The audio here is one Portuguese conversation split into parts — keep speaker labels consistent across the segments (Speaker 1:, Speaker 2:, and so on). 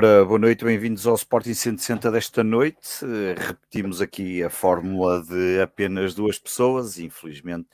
Speaker 1: Ora, boa noite, bem-vindos ao Sporting 160 desta noite. Repetimos aqui a fórmula de apenas duas pessoas. Infelizmente,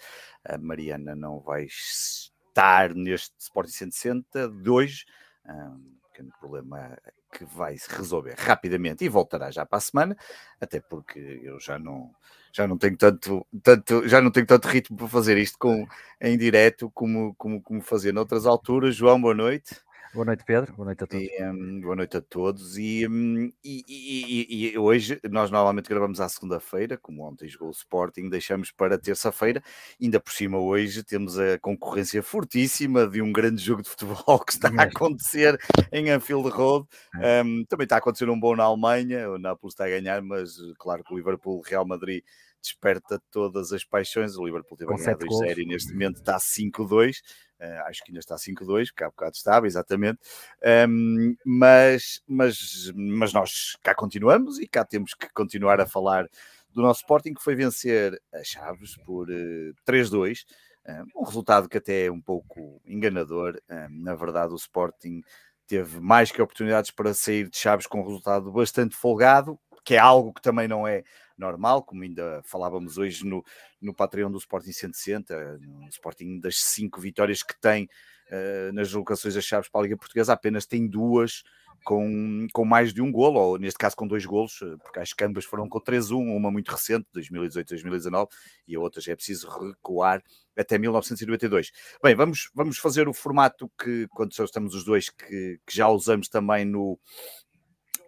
Speaker 1: a Mariana não vai estar neste Sporting 160 de hoje. Um pequeno problema que vai se resolver rapidamente e voltará já para a semana, até porque eu já não já não tenho tanto, tanto já não tenho tanto ritmo para fazer isto com, em direto como, como, como fazer noutras alturas. João, boa noite.
Speaker 2: Boa noite, Pedro. Boa noite a todos.
Speaker 1: E, um, boa noite a todos. E, um, e, e, e, hoje, nós normalmente gravamos à segunda-feira, como ontem jogou o Sporting, deixamos para terça-feira. Ainda por cima, hoje temos a concorrência fortíssima de um grande jogo de futebol que está a acontecer em Anfield Road. Um, é. também está a acontecer um bom na Alemanha. O Nápoles está a ganhar, mas claro que o Liverpool, Real Madrid desperta todas as paixões. O Liverpool teve a ganhar 2-0 e neste momento está 5-2. Uh, acho que ainda está 5-2, porque há bocado estava, exatamente. Um, mas, mas, mas nós cá continuamos e cá temos que continuar a falar do nosso Sporting, que foi vencer a Chaves por uh, 3-2. Um, um resultado que até é um pouco enganador. Um, na verdade, o Sporting teve mais que oportunidades para sair de Chaves com um resultado bastante folgado, que é algo que também não é normal, como ainda falávamos hoje no, no Patreon do Sporting 160, no Sporting das cinco vitórias que tem uh, nas locações das chaves para a Liga Portuguesa, apenas tem duas com, com mais de um golo, ou neste caso com dois golos, eh, porque as ambas foram com 3-1, uma muito recente, 2018-2019, e a outra já é preciso recuar até 1992. Bem, vamos, vamos fazer o formato que, quando estamos os dois, que, que já usamos também no,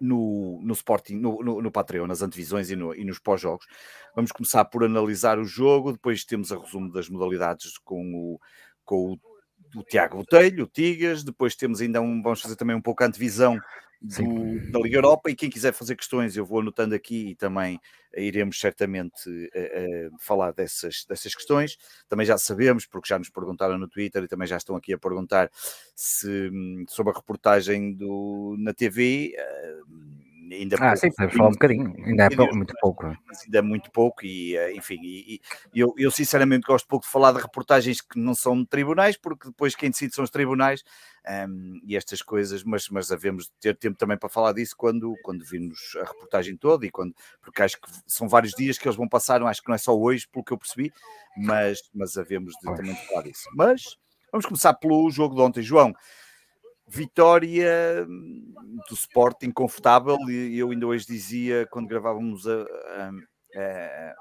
Speaker 1: no, no Sporting, no, no, no Patreon, nas antevisões e, no, e nos pós-jogos. Vamos começar por analisar o jogo, depois temos a resumo das modalidades com o, com o, o Tiago Botelho, o Tigas, depois temos ainda um, vamos fazer também um pouco a antevisão do, da Liga Europa e quem quiser fazer questões eu vou anotando aqui e também iremos certamente uh, uh, falar dessas, dessas questões. Também já sabemos, porque já nos perguntaram no Twitter e também já estão aqui a perguntar se, hum, sobre a reportagem do, na TV. Uh,
Speaker 2: ainda ah, pouco, sim, podemos falar um bocadinho, ainda é pouco, muito pouco.
Speaker 1: Ainda é muito pouco e, eh, enfim, e, e eu, eu, sinceramente gosto pouco de falar de reportagens que não são de tribunais, porque depois quem decide são os tribunais um, ehm, e estas coisas, mas, mas devemos ter tempo também para falar disso quando, quando virmos a reportagem toda e quando, porque acho que são vários dias que eles vão passar, acho que não é só hoje, pelo que eu percebi, mas, mas havemos de também falar disso. Mas vamos começar pelo jogo de ontem, João vitória do Sporting confortável e eu ainda hoje dizia quando gravávamos a, a, a,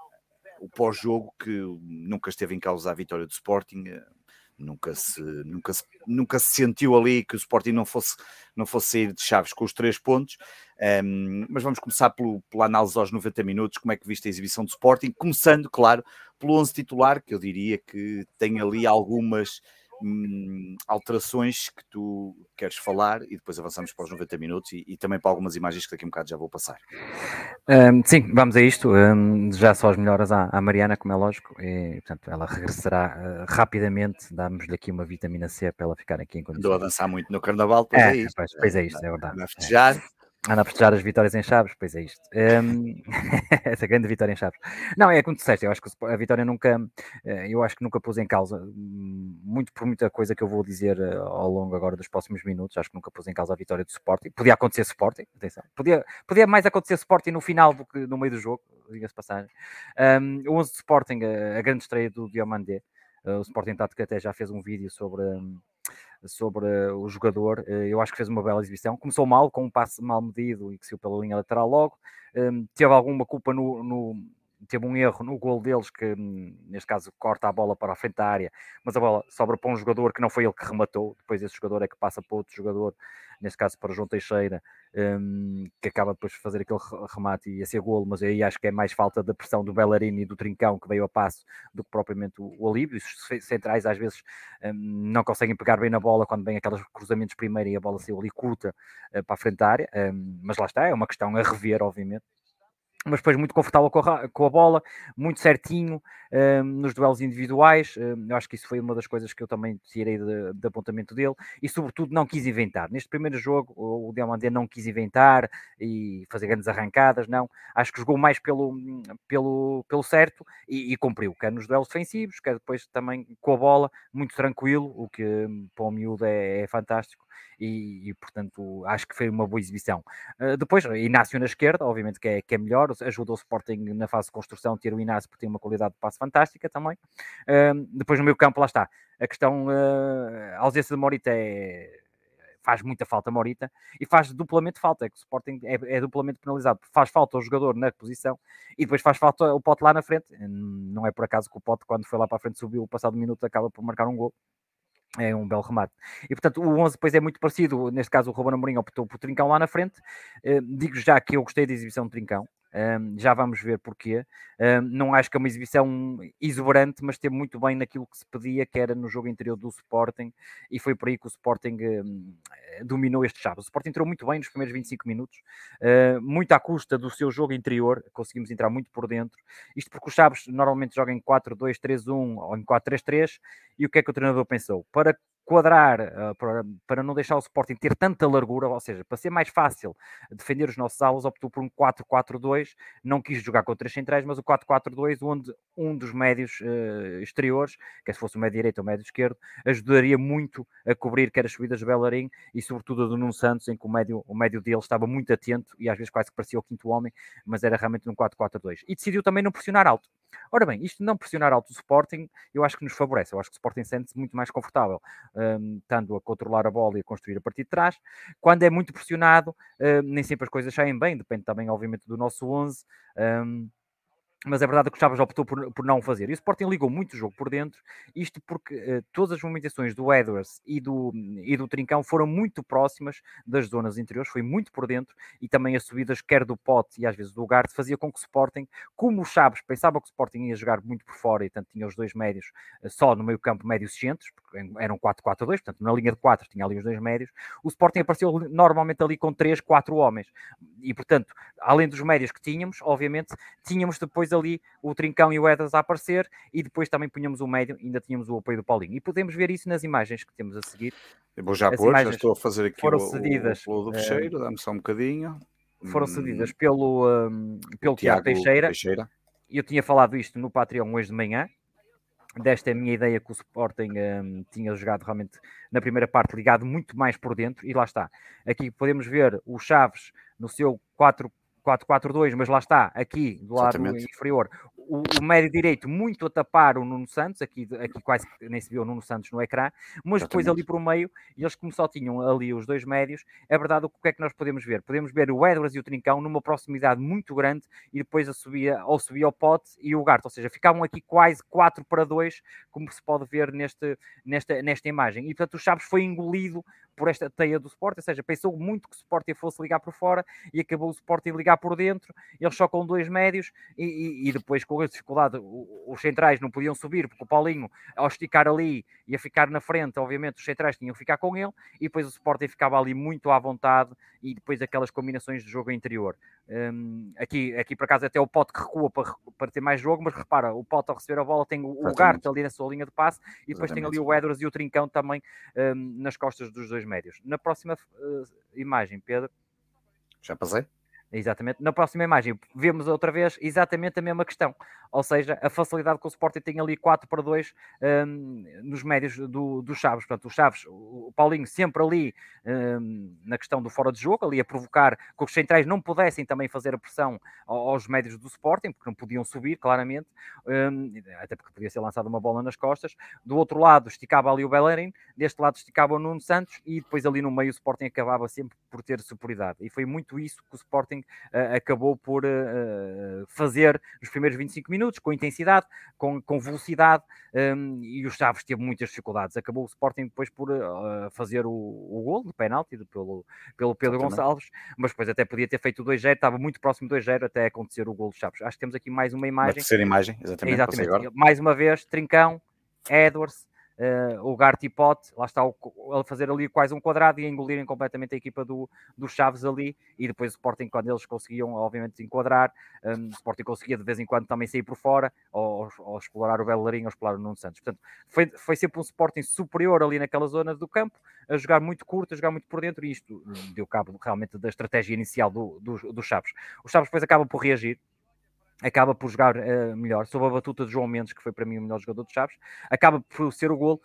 Speaker 1: o pós-jogo que nunca esteve em causa a vitória do Sporting nunca se, nunca se, nunca se sentiu ali que o Sporting não fosse, não fosse sair de chaves com os três pontos. Um, mas vamos começar pelo, pela análise aos 90 minutos, como é que viste a exibição do Sporting, começando, claro, pelo 11 titular, que eu diria que tem ali algumas hum, alterações que tu queres falar e depois avançamos para os 90 minutos e, e, também para algumas imagens que daqui a um bocado já vou passar.
Speaker 2: Um, sim, vamos a isto. Um, já só as melhoras à, à, Mariana, como é lógico, e, portanto ela regressará uh, rapidamente. Damos-lhe aqui uma vitamina C para ela ficar aqui em condições.
Speaker 1: Estou a dançar muito no carnaval, pois
Speaker 2: é,
Speaker 1: é isto.
Speaker 2: Pois, pois é isto, é verdade.
Speaker 1: A festejar.
Speaker 2: É. Anda a festejar as vitórias em Chaves, pois é isto. Um, essa grande vitória em Chaves. Não, é como disseste, eu acho que a vitória nunca, eh, eu acho que nunca pus em causa, hum, muito por muita coisa que eu vou dizer eh, ao longo agora dos próximos minutos, acho que nunca pus em causa a vitória do Sporting. Podia acontecer Sporting, atenção, podia, podia mais acontecer Sporting no final do que no meio do jogo, diga-se passagem. Um, o 11 de Sporting, a, grande estreia do Diomandé, uh, o Sporting Tático até já fez um vídeo sobre... Um, sobre o jogador. Eh, eu acho que fez uma bela exibição. Começou mal, com um passe mal medido e que saiu pela linha lateral logo. Hum, teve alguma culpa no, no teve um erro no gol deles, que hum, neste caso corta a bola para a frente da área, mas a bola sobra para um jogador que não foi ele que rematou, depois esse jogador é que passa para outro jogador, neste caso para João Teixeira, um, que acaba depois de fazer aquele remate e a ser golo, mas aí acho que é mais falta da pressão do Bellerini e do Trincão que veio a passo do que propriamente o, alívio. Os centrais às vezes um, não conseguem pegar bem na bola quando vem aqueles cruzamentos primeiro e a bola saiu ali curta uh, para a frente da área, mas lá está, é uma questão a rever, obviamente mas depois muito confortável com a, com a bola, muito certinho um, nos duelos individuais. Um, eu acho que isso foi uma das coisas que eu também tirei de, de, apontamento dele e, sobretudo, não quis inventar. Neste primeiro jogo, o Diamandé não quis inventar e fazer grandes arrancadas, não. Acho que jogou mais pelo, pelo, pelo certo e, e cumpriu, quer nos duelos defensivos, quer depois também com a bola, muito tranquilo, o que para o miúdo é, é fantástico. E, e, portanto acho que foi uma boa exibição. Uh, depois, Inácio na esquerda, obviamente que é, que é melhor, ajuda o Sporting na fase de construção ter o Inácio porque tem uma qualidade de passe fantástica também. Uh, depois no meio campo, lá está, a questão, uh, a ausência de Morita é faz muita falta Morita e faz duplamente falta, é que o Sporting é, é, duplamente penalizado, faz falta o jogador na posição e depois faz falta o Pote lá na frente. Não é por acaso que o Pote, quando foi lá para a frente, subiu o passado minuto, acaba por marcar um gol. É um belo remate. E portanto, o 11 depois é muito parecido. Neste caso, o Ruben Amorim optou por Trincão lá na frente. Uh, digo já que eu gostei da exibição de Trincão. Já vamos ver porquê. Não acho que é uma exibição exuberante, mas teve muito bem naquilo que se pedia, que era no jogo interior do Sporting, e foi por aí que o Sporting dominou este Chaves. O Sporting entrou muito bem nos primeiros 25 minutos, muito à custa do seu jogo interior, conseguimos entrar muito por dentro. Isto porque o Chaves normalmente joga em 4-2-3-1 ou em 4-3-3, e o que é que o treinador pensou? Para quadrar, uh, para, para não deixar o Sporting ter tanta largura, ou seja, para ser mais fácil defender os nossos alas, optou por um 4-4-2, não quis jogar com três centrais, mas o 4-4-2, onde um dos médios uh, exteriores, que se fosse o médio direito ou o médio esquerdo, ajudaria muito a cobrir quer as subidas de Bellerin e sobretudo a do Nuno Santos, em que o médio, o médio dele estava muito atento e às vezes quase que parecia o quinto homem, mas era realmente um 4-4-2. E decidiu também não pressionar alto. Ora bem, isto não pressionar alto o Sporting, eu acho que nos favorece. Eu acho que o Sporting sente-se muito mais confortável, um, estando a controlar a bola e a construir a partir de trás. Quando é muito pressionado, um, nem sempre as coisas saem bem, depende também, obviamente, do nosso 11. Um, mas é verdade que o Chaves optou por, por não fazer. E o Sporting ligou muito o jogo por dentro, isto porque uh, todas as movimentações do Edwards e do, e do Trincão foram muito próximas das zonas interiores, foi muito por dentro, e também as subidas, quer do Pote e às vezes do Garte, fazia com que o Sporting, como o Chaves pensava que o Sporting ia jogar muito por fora, e tanto tinha os dois médios uh, só no meio campo médios centros, porque eram 4-4-2, portanto na linha de 4 tinha ali os dois médios, o Sporting apareceu normalmente ali com 3, 4 homens, e portanto, além dos médios que tínhamos, obviamente, tínhamos depois ali o Trincão e o Edras a aparecer e depois também punhamos o médio, ainda tínhamos o apoio do Paulinho. E podemos ver isso nas imagens que temos a seguir.
Speaker 1: Eu vou já As pôr, já estou a fazer aqui foram o, cedidas, o, o do fecheiro, dá-me só um bocadinho.
Speaker 2: Foram cedidas hum, pelo, um, pelo Tiago, Tiago Teixeira. Teixeira. Eu tinha falado isto no Patreon hoje de manhã. Desta é a minha ideia que o Sporting um, tinha jogado realmente na primeira parte ligado muito mais por dentro, e lá está. Aqui podemos ver o Chaves no seu 4 4-4-2, mas lá está, aqui do lado Exatamente. inferior, o, o, médio direito muito a tapar o Nuno Santos, aqui, aqui quase nem se viu o Nuno Santos no ecrã, mas Exatamente. depois ali por meio, e eles como só tinham ali os dois médios, é verdade o que é que nós podemos ver? Podemos ver o Edwards e o Trincão numa proximidade muito grande e depois a subia, ou subia o Pote e o Garte, ou seja, ficavam aqui quase 4 para 2, como se pode ver neste, nesta, nesta imagem. E portanto o Chaves foi engolido por esta teia do Sporting, ou seja, pensou muito que o Sporting fosse ligar por fora e acabou o Sporting ligar por dentro, eles só com dois médios e, e, e depois com a dificuldade os centrais não podiam subir porque o Paulinho ao esticar ali ia ficar na frente, obviamente os centrais tinham que ficar com ele e depois o Sporting ficava ali muito à vontade e depois aquelas combinações de jogo interior. Um, aqui, aqui por acaso até o Pote que recua para, para ter mais jogo, mas repara, o Pote ao receber a bola tem o, o Garte ali na sua linha de passe e depois Exatamente. tem ali o Edwards e o Trincão também um, nas costas dos dois médios. Na próxima uh, imagem, Pedro.
Speaker 1: Já passei?
Speaker 2: Exatamente. Na próxima imagem vemos outra vez exatamente a mesma questão. Ou seja, a facilidade que o Sporting tem ali 4 para 2 um, nos médios do, do Chaves. Portanto, o Chaves, o Paulinho sempre ali um, na questão do fora de jogo, ali a provocar que os centrais não pudessem também fazer a pressão aos médios do Sporting, porque não podiam subir, claramente, um, até porque podia ser lançada uma bola nas costas. Do outro lado esticava ali o Bellerin, deste lado esticava o Nuno Santos e depois ali no meio o Sporting acabava sempre por ter superioridade. E foi muito isso que o Sporting acabou por uh, fazer nos primeiros 25 minutos, com intensidade, com, com velocidade, um, e o Chaves teve muitas dificuldades. Acabou o Sporting depois por uh, fazer o, o gol de penalti pelo, pelo Pedro Exatamente. Gonçalves, mas depois até podia ter feito o 2-0, estava muito próximo do 2-0 até acontecer o gol do Chaves. Acho que temos aqui mais uma imagem. Uma
Speaker 1: terceira imagem, exatamente.
Speaker 2: exatamente. Mais uma vez, Trincão, Edwards, uh, o Gart Pote, lá está o, a fazer ali quase um quadrado e a engolirem completamente a equipa do, do Chaves ali, e depois o Sporting, quando eles conseguiam, obviamente, enquadrar, um, o Sporting conseguia de vez em quando também sair por fora, ou, ou explorar o Bellerin, ou explorar o Nuno Santos. Portanto, foi, foi sempre um Sporting superior ali naquela zona do campo, a jogar muito curto, a jogar muito por dentro, e isto deu cabo realmente da estratégia inicial do, do, do Chaves. O Chaves depois acaba por reagir, acaba por jogar uh, melhor, sob a batuta de João Mendes, que foi para mim o melhor jogador de Chaves, acaba por ser o gol.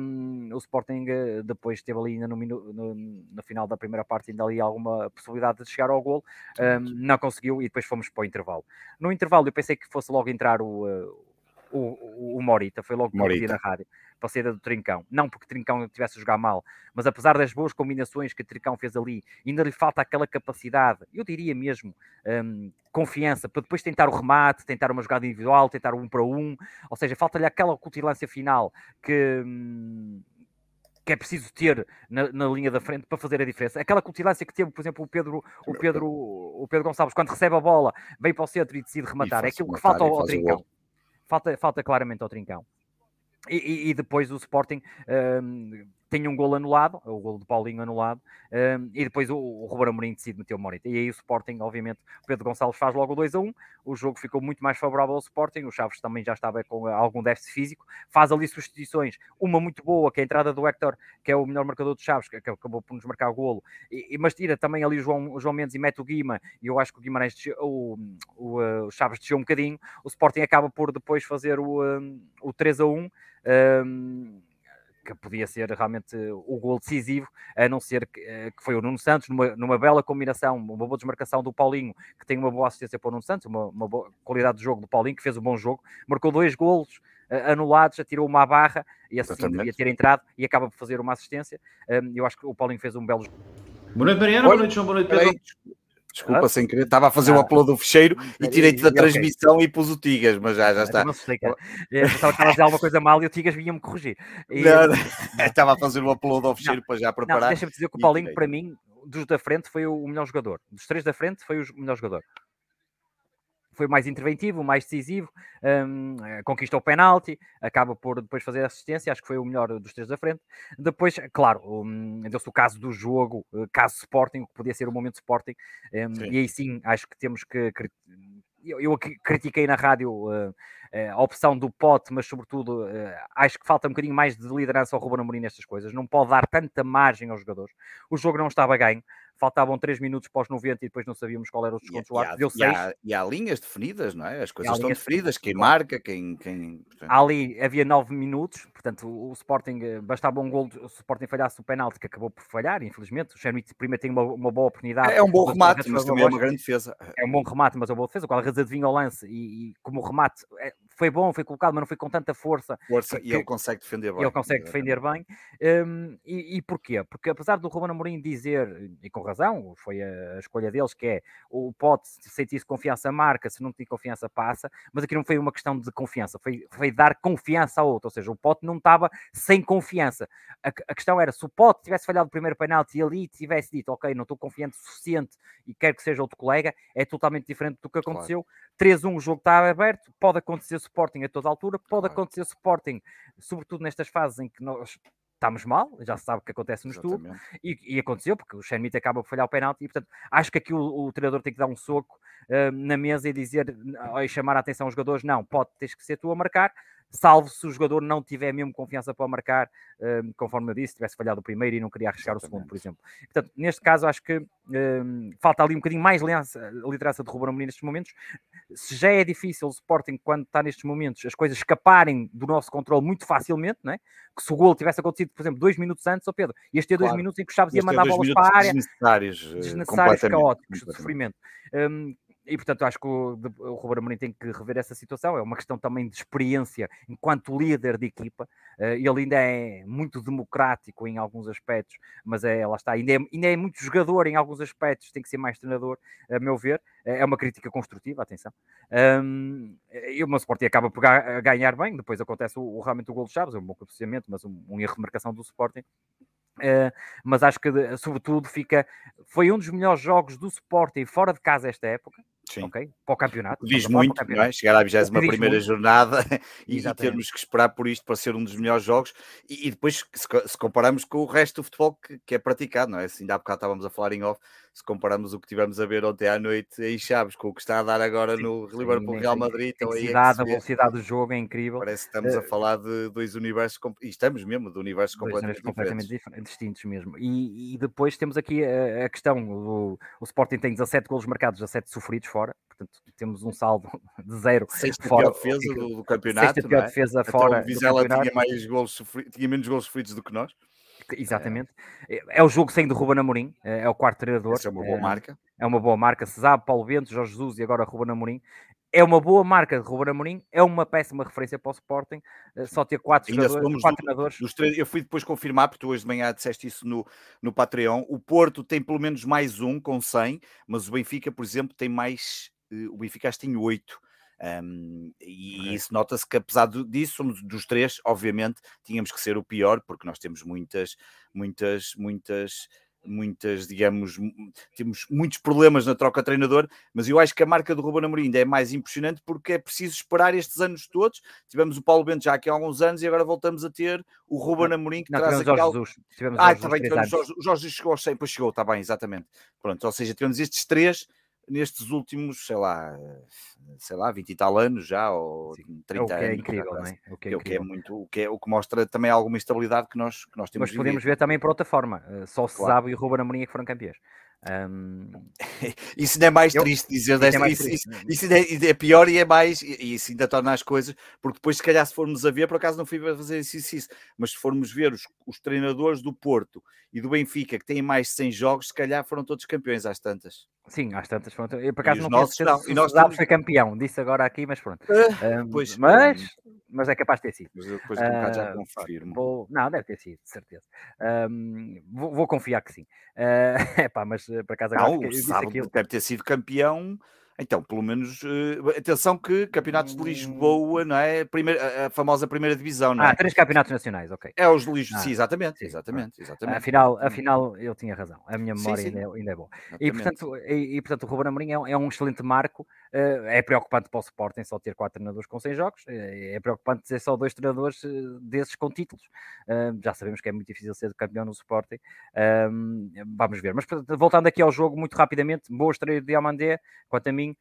Speaker 2: Um, o Sporting uh, depois teve ali ainda no, no, no, final da primeira parte ainda ali alguma possibilidade de chegar ao gol, um, não conseguiu e depois fomos para o intervalo. No intervalo eu pensei que fosse logo entrar o, uh, o, o, Morita, foi logo que na rádio para a saída do Trincão. Não porque Trincão tivesse a jogar mal, mas apesar das boas combinações que Trincão fez ali, ainda lhe falta aquela capacidade, eu diria mesmo, um, confiança, para depois tentar o remate, tentar uma jogada individual, tentar um para um, ou seja, falta-lhe aquela cutilância final que. Hum, que é preciso ter na, na, linha da frente para fazer a diferença. Aquela cutilância que teve, por exemplo, o Pedro, o Pedro, o Pedro Gonçalves, quando recebe a bola, vem para o centro e decide rematar. É aquilo que falta ao, ao Trincão. Falta, falta claramente ao Trincão. E, e, depois o Sporting um, tem um gol anulado, o gol de Paulinho anulado, um, e depois o, o Ruben Amorim decide meter o Morita. E aí o Sporting, obviamente, o Pedro Gonçalves faz logo o 2 a 1, o jogo ficou muito mais favorável ao Sporting, o Chaves também já estava com algum déficit físico, faz ali substituições, uma muito boa, que é a entrada do Hector, que é o melhor marcador do Chaves, que acabou por nos marcar o golo, e, mas tira também ali o João, o João Mendes e mete o Guima, e eu acho que o Guimarães, o, o, o Chaves desceu um bocadinho, o Sporting acaba por depois fazer o, o 3 a 1, um, que podia ser realmente o gol decisivo, a não ser que, eh, que foi o Nuno Santos, numa, numa, bela combinação, uma boa desmarcação do Paulinho, que tem uma boa assistência para o Nuno Santos, uma, uma boa qualidade de jogo do Paulinho, que fez um bom jogo, marcou dois golos uh, anulados, atirou uma barra, e assim Exatamente. devia ter entrado, e acaba por fazer uma assistência. Um, eu acho que o Paulinho fez um belo jogo.
Speaker 3: Boa noite, Mariana. Boa noite, João. Boa noite, Pedro.
Speaker 1: Desculpa, ah? sem querer, estava a fazer ah. o upload do fecheiro e tirei-te da okay. transmissão e pus o Tigas, mas já, já está.
Speaker 2: Não sei, cara. Eu estava a fazer alguma coisa mal e o Tigas vinha-me corrigir. E...
Speaker 1: Não, não. estava a fazer o upload ao fecheiro para já preparar.
Speaker 2: Deixa-me dizer que o Paulinho, para mim, dos da frente, foi o melhor jogador. Dos três da frente, foi o melhor jogador foi mais interventivo, mais decisivo, um, conquistou o penalti, acaba por depois fazer assistência, acho que foi o melhor dos três da frente. Depois, claro, um, deu-se o caso do jogo, eh, caso Sporting, que podia ser o momento Sporting, um, e aí sim, acho que temos que. Eu, eu critiquei na rádio uh, a opção do pote, mas sobretudo uh, acho que falta um bocadinho mais de liderança ao Ruben Amorim nestas coisas. Não pode dar tanta margem aos jogadores. O jogo não estava ganho faltavam 3 minutos pós 90 e depois não sabíamos qual era o desconto do árbitro, deu 6.
Speaker 1: E há, linhas definidas, não é? As coisas estão definidas, quem marca, quem... quem...
Speaker 2: Ali havia 9 minutos, portanto o, Sporting, eh, bastava um gol, o Sporting falhasse o penalti que acabou por falhar, infelizmente, o Chermite primeiro tem uma, uma boa oportunidade.
Speaker 1: É, é um bom remate, mas também é uma grande defesa.
Speaker 2: É um bom remate, mas é uma boa defesa, o Guarda-Redes adivinha o lance e, e, como remate é, foi bom, foi colocado, mas não foi com tanta força.
Speaker 1: Força, que, e ele consegue defender bem.
Speaker 2: Ele consegue defender bem. Um, e, e porquê? Porque apesar do Ruben Amorim dizer, e com razão, foi a, a escolha deles, que é o pode sentir-se confiança marca, se não tem confiança passa, mas aqui não foi uma questão de confiança, foi, foi dar confiança ao outro, ou seja, o Pote não estava sem confiança. A, a, questão era, se o Pote tivesse falhado o primeiro penalti e ali tivesse dito, ok, não estou confiante o suficiente e quero que seja outro colega, é totalmente diferente do que aconteceu. Claro. 3-1, o jogo está aberto, pode acontecer Sporting a toda altura, pode claro. acontecer Sporting, sobretudo nestas fases em que nós estamos mal, já se sabe o que acontece no estudo, e, e, aconteceu, porque o Shenmite acaba por falhar o penalti, e portanto acho que aqui o, o treinador tem que dar um soco uh, na mesa e dizer, e chamar a atenção aos jogadores, não, pode, tens que ser tu a marcar, salvo se o jogador não tiver mesmo confiança para marcar, um, conforme eu disse, tivesse falhado o primeiro e não queria arriscar Exatamente. o segundo, por exemplo. Portanto, neste caso, acho que um, falta ali um bocadinho mais liderança de Ruben Amorim nestes momentos. Se já é difícil o Sporting, quando está nestes momentos, as coisas escaparem do nosso controle muito facilmente, não é? que se o gol tivesse acontecido, por exemplo, dois minutos antes, oh Pedro, este ter dois claro. minutos em que o Chaves ia mandar bolas para a área,
Speaker 1: desnecessários,
Speaker 2: eh, desnecessários caóticos, de sofrimento. Um, e portanto acho que o, o Ruben Amorim tem que rever essa situação. É uma questão também de experiência enquanto líder de equipa. Uh, ele ainda é muito democrático em alguns aspectos, mas é, lá está, ainda é, ainda é muito jogador em alguns aspectos, tem que ser mais treinador, a meu ver. Eh, é uma crítica construtiva, atenção. Um, e o meu Sporting acaba por ganhar bem, depois acontece o, realmente o gol de Chaves, é um bom posicionamento, mas um, um erro de marcação do Sporting. Uh, mas acho que, sobretudo, fica. Foi um dos melhores jogos do Sporting fora de casa esta época. Sim. Para o campeonato.
Speaker 1: Diz muito, campeonato. É? chegar à 21 jornada e, e, termos que esperar por isto para ser um dos melhores jogos. E, e depois, se, se, compararmos com o resto do futebol que, que, é praticado, não é? Assim, ainda há bocado estávamos a falar em off, se compararmos o que tivemos a ver ontem à noite em Chaves com o que está a dar agora sim, no Liverpool Real Madrid.
Speaker 2: Então, a velocidade, a velocidade do jogo é incrível.
Speaker 1: Parece que estamos uh, a falar de dois universos, e estamos mesmo de universos completamente, completamente
Speaker 2: diferentes. distintos mesmo. E, e, depois temos aqui a, a questão: o, o Sporting tem 17 golos marcados, 17 sofridos fora portanto temos um saldo de zero.
Speaker 1: Sexta fora, pior defesa do, do campeonato. Sexta
Speaker 2: pior é? defesa fora.
Speaker 1: Então, o Vizela tinha, mais gols tinha menos gols sofridos do que nós.
Speaker 2: Exatamente. É. é o jogo sem de Ruben Amorim, é, é o quarto treinador.
Speaker 1: Essa é uma boa é, marca.
Speaker 2: É uma boa marca. Cesar, Paulo Bento, Jorge Jesus e agora Ruben Amorim. É uma boa marca de Ruben Amorim, é uma péssima referência para o Sporting, eh, só ter quatro Ainda jogadores, quatro do, treinadores.
Speaker 1: Três, eu fui depois confirmar, porque tu hoje de manhã disseste isso no, no Patreon, o Porto tem pelo menos mais um com 100, mas o Benfica, por exemplo, tem mais, eh, o Benfica acho que tem oito. Um, e isso nota-se que, apesar disso, somos dos três, obviamente, tínhamos que ser o pior, porque nós temos muitas, muitas, muitas muitas, digamos, temos muitos problemas na troca de treinador, mas eu acho que a marca do Ruben Amorim ainda é mais impressionante porque é preciso esperar estes anos todos. Tivemos o Paulo Bento já aqui há alguns anos e agora voltamos a ter o Ruben Amorim que
Speaker 2: não,
Speaker 1: traz
Speaker 2: aquele... Jorge Jesus.
Speaker 1: Tivemos ah, está bem, tivemos Jorge, o Jorge chegou aos 100, pois chegou, está bem, exatamente. Pronto, ou seja, tivemos estes três nestes últimos, sei lá, sei lá, 20 e tal anos já, ou 30
Speaker 2: é o que
Speaker 1: é
Speaker 2: anos. Incrível, não é?
Speaker 1: O que é, o que é muito, o que, é, o que mostra também alguma estabilidade que nós, que nós temos.
Speaker 2: Mas podemos ver também por outra forma, eh, só o claro. e o Ruben Amorim é que foram campeões. Um...
Speaker 1: isso ainda é mais eu... triste dizer desta. É isso, isso, é, é, pior e é mais, e isso ainda torna as coisas, porque depois, se calhar, se formos a ver, por acaso não fui fazer isso, isso, isso mas se formos ver os, os treinadores do Porto e do Benfica que têm mais de 100 jogos, se calhar foram todos campeões às tantas.
Speaker 2: Sim, às tantas foram. Eu, por acaso, não nossos, não. E nós temos... foi campeão, disse agora aqui, mas pronto. Uh,
Speaker 1: um, pois,
Speaker 2: mas, mas é capaz de ter sido.
Speaker 1: Mas depois de um uh, já confirmo.
Speaker 2: Vou... Não, deve ter sido, de certeza. Um, vou, vou, confiar que sim. Uh, epá, mas por acaso agora
Speaker 1: não, aquilo... deve ter sido campeão então, pelo menos, uh, atenção que campeonatos de Lisboa, não é? Primeira, a famosa primeira divisão, não é?
Speaker 2: Ah, três campeonatos nacionais, ok.
Speaker 1: É os de Lisboa, ah, sim, exatamente, sim, exatamente, exatamente.
Speaker 2: Afinal, afinal, eu tinha razão, a minha memória sim, sim. Ainda, é, ainda, é boa. E portanto, e, e, portanto, o Ruben Amorim é, um, é um excelente marco, é preocupante para o Sporting só ter quatro treinadores com 100 jogos, é, é preocupante ter só dois treinadores desses com títulos. Já sabemos que é muito difícil ser campeão no Sporting, vamos ver. Mas voltando aqui ao jogo, muito rapidamente, boa estreia de Diamandé, quanto a mim,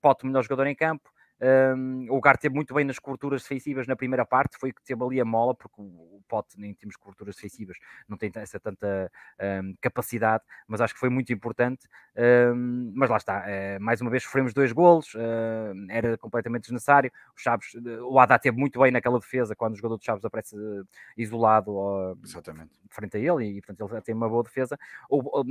Speaker 2: Pote, melhor jogador em campo. Um, o Gar teve muito bem nas coberturas defensivas na primeira parte, foi que teve ali a mola, porque o, Pote nem temos coberturas defensivas, não tem essa tanta um, capacidade, mas acho que foi muito importante. Um, mas lá está, uh, mais uma vez sofremos dois golos, uh, era completamente desnecessário. O Chaves, o Haddad teve muito bem naquela defesa quando o jogador do Chaves aparece uh, isolado
Speaker 1: Exatamente.
Speaker 2: frente a ele, e portanto ele tem uma boa defesa. O,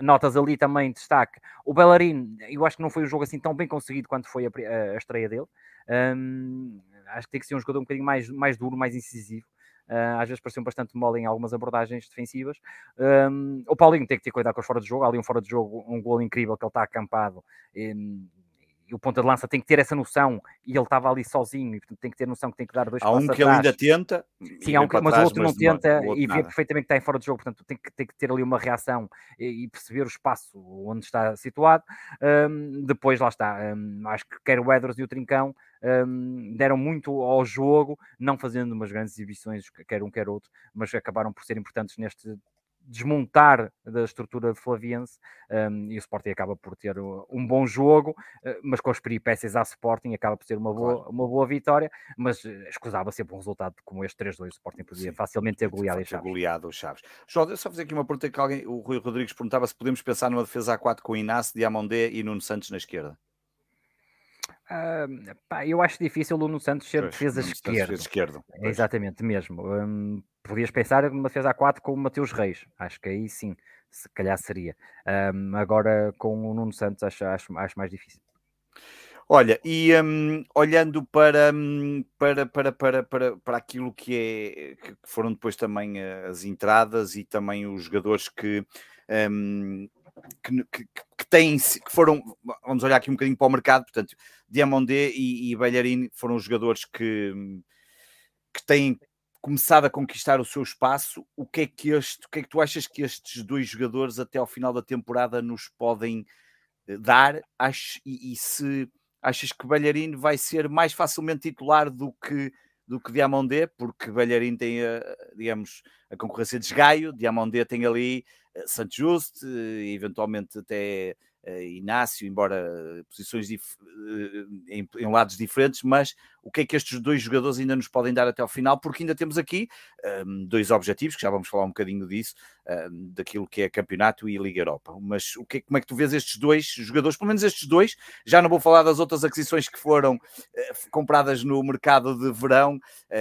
Speaker 2: notas ali também destaque. O Bellerin, eu acho que não foi um jogo assim tão bem conseguido quanto foi a, a estreia dele. Um, acho que tem que ser um jogador um bocadinho mais, mais duro, mais incisivo. Uh, às vezes pareceu bastante mole em algumas abordagens defensivas. Um, o Paulinho tem que ter cuidado com os fora de jogo. Há ali um fora de jogo, um gol incrível que ele está acampado. E, e o ponta de lança tem que ter essa noção e ele estava ali sozinho e portanto, tem que ter noção que tem que dar dois
Speaker 1: há um que ele ainda tenta
Speaker 2: sim, há um que, mas o outro não tenta e vê perfeitamente que está em fora de jogo portanto tem que, tem que ter ali uma reação e, e perceber o espaço onde está situado. Um, depois lá está um, acho que quer o Edwards e o Trincão um, deram muito ao jogo, não fazendo umas grandes exibições, quer um quer outro, mas acabaram por ser importantes neste desmontar da estrutura flaviense um, e o Sporting acaba por ter um bom jogo, uh, mas com as peripécias à Sporting acaba por ser uma boa, claro. uma boa vitória, mas uh, escusava sempre um resultado como este 3-2, o Sporting podia Sim. facilmente ter goleado,
Speaker 1: Chaves. goleado os Chaves. João, só fazer aqui uma pergunta que alguém, o Rui Rodrigues perguntava se podemos pensar numa defesa A4 com Inácio, Diamondé e Nuno Santos na esquerda.
Speaker 2: Uh, pá, eu acho difícil o Nuno Santos ser pois, defesa esquerda.
Speaker 1: esquerdo.
Speaker 2: Exatamente, mesmo. Um, podias pensar numa defesa A4 com o Mateus Reis. Acho que aí sim, se calhar seria. Um, agora com o Nuno Santos acho, acho, acho mais difícil.
Speaker 1: Olha, e um, olhando para, para, para, para, para, para aquilo que, é, que foram depois também as entradas e também os jogadores que, um, que, que, que, têm, que foram, vamos olhar aqui um bocadinho para o mercado, portanto, Diamondé e, e foram os jogadores que, que têm começado a conquistar o seu espaço. O que é que este, o que é que tu achas que estes dois jogadores até ao final da temporada nos podem eh, dar? Acho, e, e se achas que Belharino vai ser mais facilmente titular do que do que Diamondé, porque Belharino tem, a, digamos, a concorrência de esgaio, Diamondé tem ali eh, Santos Just, eventualmente até Inácio, embora posições em, em, lados diferentes, mas o que é que estes dois jogadores ainda nos podem dar até ao final, porque ainda temos aqui um, dois objetivos, que já vamos falar um bocadinho disso, um, daquilo que é campeonato e Liga Europa. Mas o que, como é que tu vês estes dois jogadores, pelo menos estes dois, já não vou falar das outras aquisições que foram uh, compradas no mercado de verão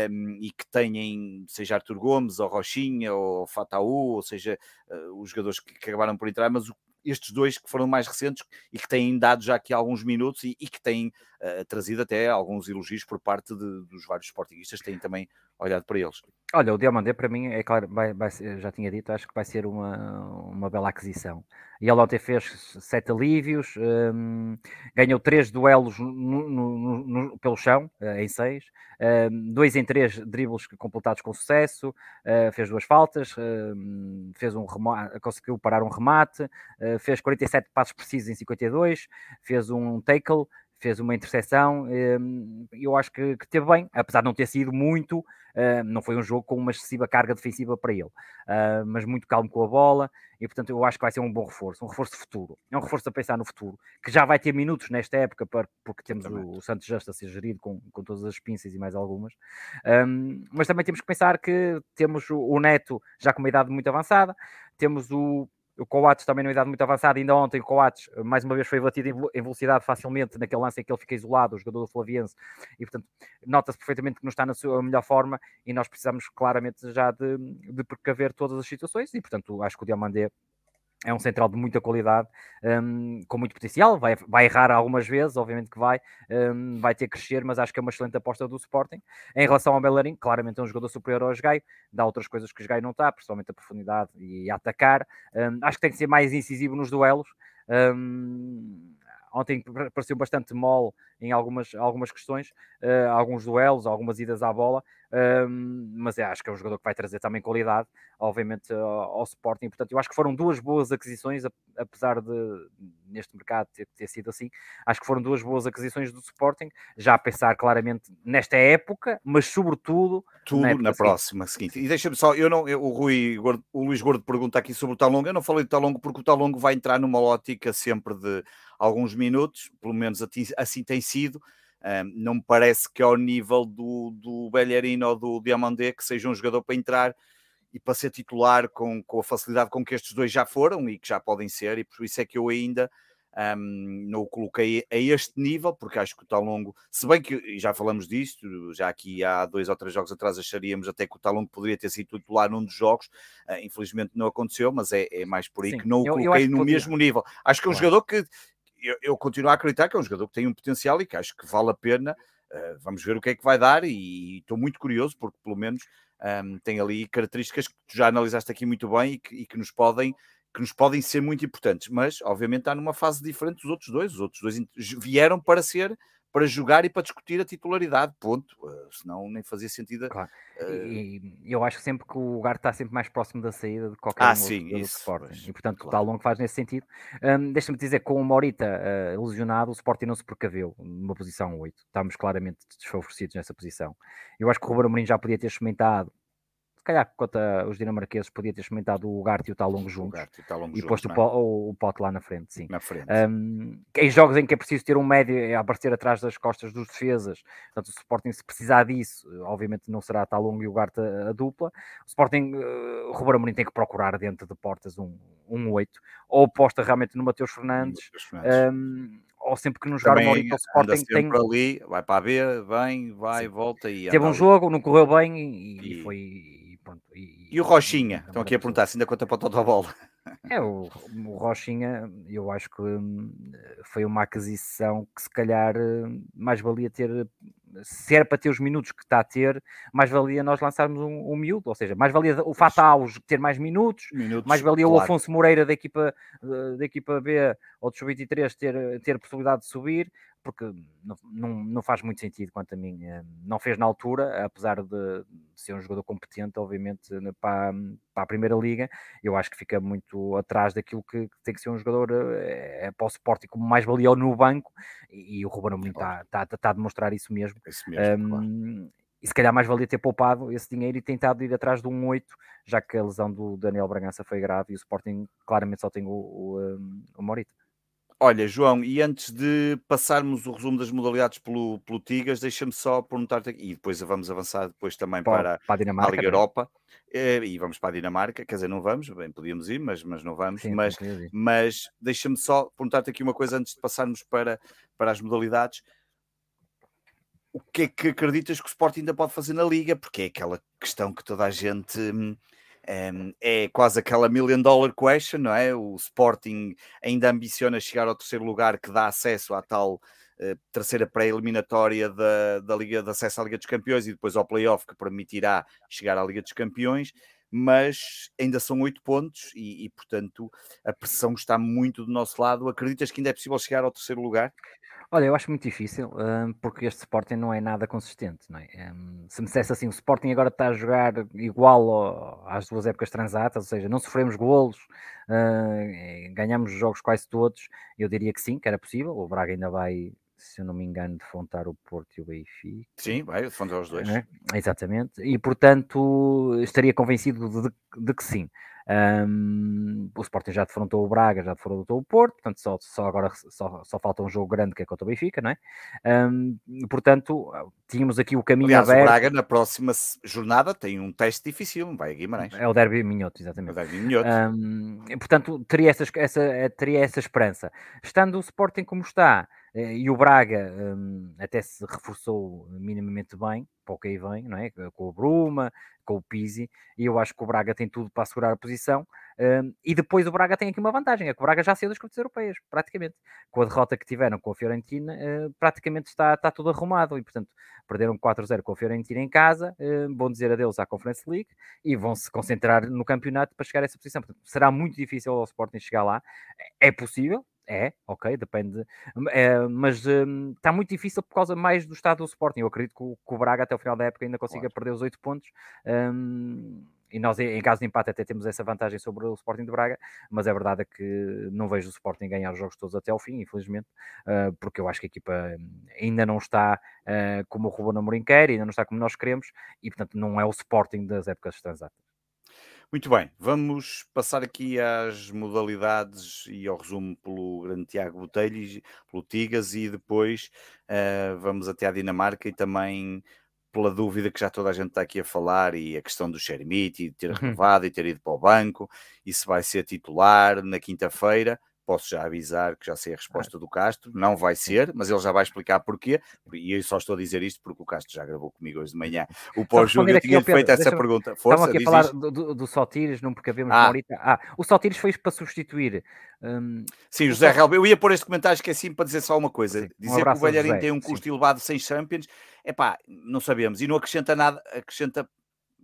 Speaker 1: um, e que têm, seja Arthur Gomes, ou Rochinha, ou Fataú, ou seja, uh, os jogadores que, que acabaram por entrar, mas o estes dois que foram mais recentes e que têm dado já aqui alguns minutos e, e que têm uh, trazido até alguns elogios por parte de, dos vários sportinguistas que têm também olhado para eles.
Speaker 2: Olha, o Diamandé para mim, é claro, vai, vai, já tinha dito, acho que vai ser uma, uma bela aquisição. E ele ontem fez sete alívios, um, ganhou três duelos no, no, no, pelo chão, uh, em seis, um, dois em três dribles completados com sucesso, uh, fez duas faltas, uh, fez um remate, conseguiu parar um remate, fez 47 passos precisos em 52, fez um tackle, fez uma interseção, hum, eu acho que, que teve bem, apesar de não ter sido muito, hum, não foi um jogo com uma excessiva carga defensiva para ele, hum, mas muito calmo com a bola, e portanto eu acho que vai ser um bom reforço, um reforço de futuro, é um reforço a pensar no futuro, que já vai ter minutos nesta época, porque temos o, o, Santos Justo a ser gerido com, com todas as pinças e mais algumas, mas também temos que pensar que temos o, o Neto já com uma idade muito avançada, temos o o Coates também numa idade muito avançada, ainda ontem o Coates mais uma vez foi batido em velocidade facilmente naquele lance em que ele fica isolado, o jogador do Flaviense, e portanto nota-se perfeitamente que não está na sua melhor forma e nós precisamos claramente já de, de precaver todas as situações e portanto acho que o Diamandé é um central de muita qualidade, um, com muito potencial, vai, vai errar algumas vezes, obviamente que vai, um, vai ter que crescer, mas acho que é uma excelente aposta do Sporting. Em relação ao Bellerin, claramente é um jogador superior ao Gai, dá outras coisas que o Gai não está, principalmente a profundidade e a atacar. Um, acho que tem que ser mais incisivo nos duelos. ontem pareceu bastante mole em algumas, algumas questões, uh, alguns duelos, algumas idas à bola, um, mas é, acho que é um jogador que vai trazer também qualidade, obviamente, ao, ao Sporting. Portanto, eu acho que foram duas boas aquisições, apesar de neste mercado ter, ter, sido assim. Acho que foram duas boas aquisições do Sporting, já a pensar claramente nesta época, mas sobretudo
Speaker 1: tudo na, na próxima seguinte. E deixa-me só, eu não, eu, o Rui, o Luís Gordo pergunta aqui sobre o Talongo. Eu não falei do Talongo porque o Talongo vai entrar numa ótica sempre de alguns minutos, pelo menos assim tem sido. Um, não me parece que ao nível do, do Belharino ou do Diamandé que seja um jogador para entrar e para ser titular com, com a facilidade com que estes dois já foram e que já podem ser, e por isso é que eu ainda um, não o coloquei a este nível, porque acho que o Talongo, se bem que já falamos disto, já aqui há dois ou três jogos atrás acharíamos até que o Talongo poderia ter sido titular num dos jogos, uh, infelizmente não aconteceu, mas é, é mais por aí Sim, que não o coloquei no mesmo nível. Acho que é um claro. jogador que eu, eu, continuo a acreditar que é um jogador que tem um potencial e que acho que vale a pena. Uh, vamos ver o que é que vai dar e estou muito curioso porque pelo menos um, tem ali características que tu já analisaste aqui muito bem e que, e que nos podem que nos podem ser muito importantes, mas obviamente está numa fase diferente dos outros dois. Os outros dois vieram para ser para jogar e para discutir a titularidade, ponto. Uh, senão nem fazia sentido. Claro.
Speaker 2: Uh... E, eu acho sempre que o lugar está sempre mais próximo da saída de qualquer ah, um sim, outro, isso, Sporting. E portanto, claro. o Talongo faz nesse sentido. Um, Deixa-me dizer, com o Morita uh, lesionado, o Sporting não se precaveu numa posição 8. Estamos claramente desfavorecidos nessa posição. Eu acho que o Ruben Amorim já podia ter experimentado calhar contra os dinamarqueses podia ter experimentado o Gart e o Talongo juntos o e, Talongo e posto é? o, pote lá na frente, sim.
Speaker 1: Na frente.
Speaker 2: Um, em jogos em que é preciso ter um médio a aparecer atrás das costas dos defesas, portanto o Sporting se precisar disso, obviamente não será Talongo e o Gart a, a dupla, o Sporting, uh, o Ruben Amorim tem que procurar dentro de portas um, um 8, ou posta realmente no Mateus Fernandes, Fernandes. Um, ou sempre que não jogar o Maurício Sporting tem
Speaker 1: ali, vai para a B, vem, vai, Sim. volta e
Speaker 2: teve um ali. jogo, não correu bem e, e, e foi pronto.
Speaker 1: E, e o Rochinha? Estão aqui a perguntar se ainda conta para a bola.
Speaker 2: É, o, o Rochinha, eu acho que hum, foi uma aquisição que se calhar hum, mais valia ter, se era para ter os minutos que está a ter, mais valia nós lançarmos um, um miúdo, ou seja, mais valia o Fataus ter mais minutos, minutos mais valia claro. o Afonso Moreira da equipa, da equipa B ou do Sub-23 ter, ter possibilidade de subir, porque não, não, não, faz muito sentido quanto a mim. Eh, não fez na altura, apesar de, ser um jogador competente, obviamente, para, para, a Primeira Liga, eu acho que fica muito atrás daquilo que, tem que ser um jogador é, para o Sporting como mais valioso no banco, e, e o Ruben Amorim está, está, está, a demonstrar isso mesmo.
Speaker 1: Isso mesmo um, claro.
Speaker 2: E se calhar mais valia ter poupado esse dinheiro e tentado ir atrás de um 8, já que a lesão do Daniel Bragança foi grave e o Sporting claramente só tem o, o, o Morita.
Speaker 1: Olha, João, e antes de passarmos o resumo das modalidades pelo, pelo Tigas, deixa-me só perguntar-te aqui, e depois vamos avançar depois também para,
Speaker 2: para a, Dinamarca,
Speaker 1: a Liga Europa, eh, e vamos para a Dinamarca, quer dizer, não vamos, bem, podíamos ir, mas, mas não vamos, Sim, mas, mas deixa-me só perguntar-te aqui uma coisa antes de passarmos para, para as modalidades. O que é que acreditas que o Sport ainda pode fazer na Liga? Porque é aquela questão que toda a gente hum, um, é quase aquela million dollar question, não é? O Sporting ainda ambiciona chegar ao terceiro lugar que dá acesso à tal uh, terceira pré-eliminatória da, da Liga de acesso à Liga dos Campeões e depois ao playoff que permitirá chegar à Liga dos Campeões, mas ainda são oito pontos e, e, portanto a pressão está muito do nosso lado. Acreditas que ainda é possível chegar ao terceiro lugar?
Speaker 2: Olha, eu acho muito difícil, hum, porque este Sporting não é nada consistente, não é? Hum, se me dissesse assim, o Sporting agora está a jogar igual ao- às duas épocas transatas, ou seja, não sofremos golos, hum, ganhamos os jogos quase todos, eu diria que sim, que era possível. O Braga ainda vai, se eu não me engano, defrontar o Porto e o Benfica.
Speaker 1: Sim, vai defrontar os dois.
Speaker 2: É? Exatamente, e portanto estaria convencido de, de que sim. Um, o Sporting já defrontou o Braga, já defrontou o Porto, portanto só, só agora só, só falta um jogo grande que é contra o Benfica, não é? Um, portanto, tínhamos aqui o caminho
Speaker 1: Aliás,
Speaker 2: aberto.
Speaker 1: o Braga na próxima jornada tem um teste difícil, vai a Guimarães.
Speaker 2: É o Derby Minhoto, exatamente.
Speaker 1: É o Derby Minhoto.
Speaker 2: Um, portanto, teria, essas, essa, teria essa esperança. Estando o Sporting como está, eh, e o Braga um, até se reforçou minimamente bem, para o que aí vem, não é? com o Bruma, com o Pizzi, e eu acho que o Braga tem tudo para assegurar a posição. Um, e depois o Braga tem aqui uma vantagem, é que o Braga já saiu das competições europeias, praticamente. Com a derrota que tiveram com a Fiorentina, uh, praticamente está, está tudo arrumado, e portanto perderam 4-0 com a Fiorentina em casa, uh, vão dizer adeus à Conference League e vão se concentrar no campeonato para chegar a essa posição. Portanto, será muito difícil ao Sporting chegar lá, é possível, é, ok, depende. É, mas um, está muito difícil por causa mais do estado do Sporting. Eu acredito que o, que o Braga até o final da época ainda consiga claro. perder os 8 pontos. Um, e nós, em caso de empate, até temos essa vantagem sobre o Sporting de Braga, mas é verdade que não vejo o Sporting ganhar os jogos todos até ao fim, infelizmente, uh, porque eu acho que a equipa ainda não está uh, como o Ruben Amorim quer, ainda não está como nós queremos, e portanto não é o Sporting das épocas transatas.
Speaker 1: Muito bem, vamos passar aqui às modalidades e ao resumo pelo grande Tiago Botelho, pelo Tigas, e depois uh, vamos até à Dinamarca e também pela dúvida que já toda a gente está aqui a falar e a questão do Shermit e de ter uhum. renovado e ter ido para o banco e se vai ser titular na quinta-feira posso já avisar que já sei a resposta do Castro, não vai ser, mas ele já vai explicar porquê, e eu só estou a dizer isto porque o Castro já gravou comigo hoje de manhã o pós-jogo, eu tinha feito essa pergunta.
Speaker 2: Força, Estamos aqui a falar do, do, do Sotires, não porque havemos ah. Maurita. Ah, o Sotires foi para substituir...
Speaker 1: Um, Sim, José Real, eu ia pôr este comentário esqueci para dizer só uma coisa, Sim, dizer um que o Valharim tem um custo Sim. elevado sem Champions, é pá, não sabemos, e não acrescenta nada, acrescenta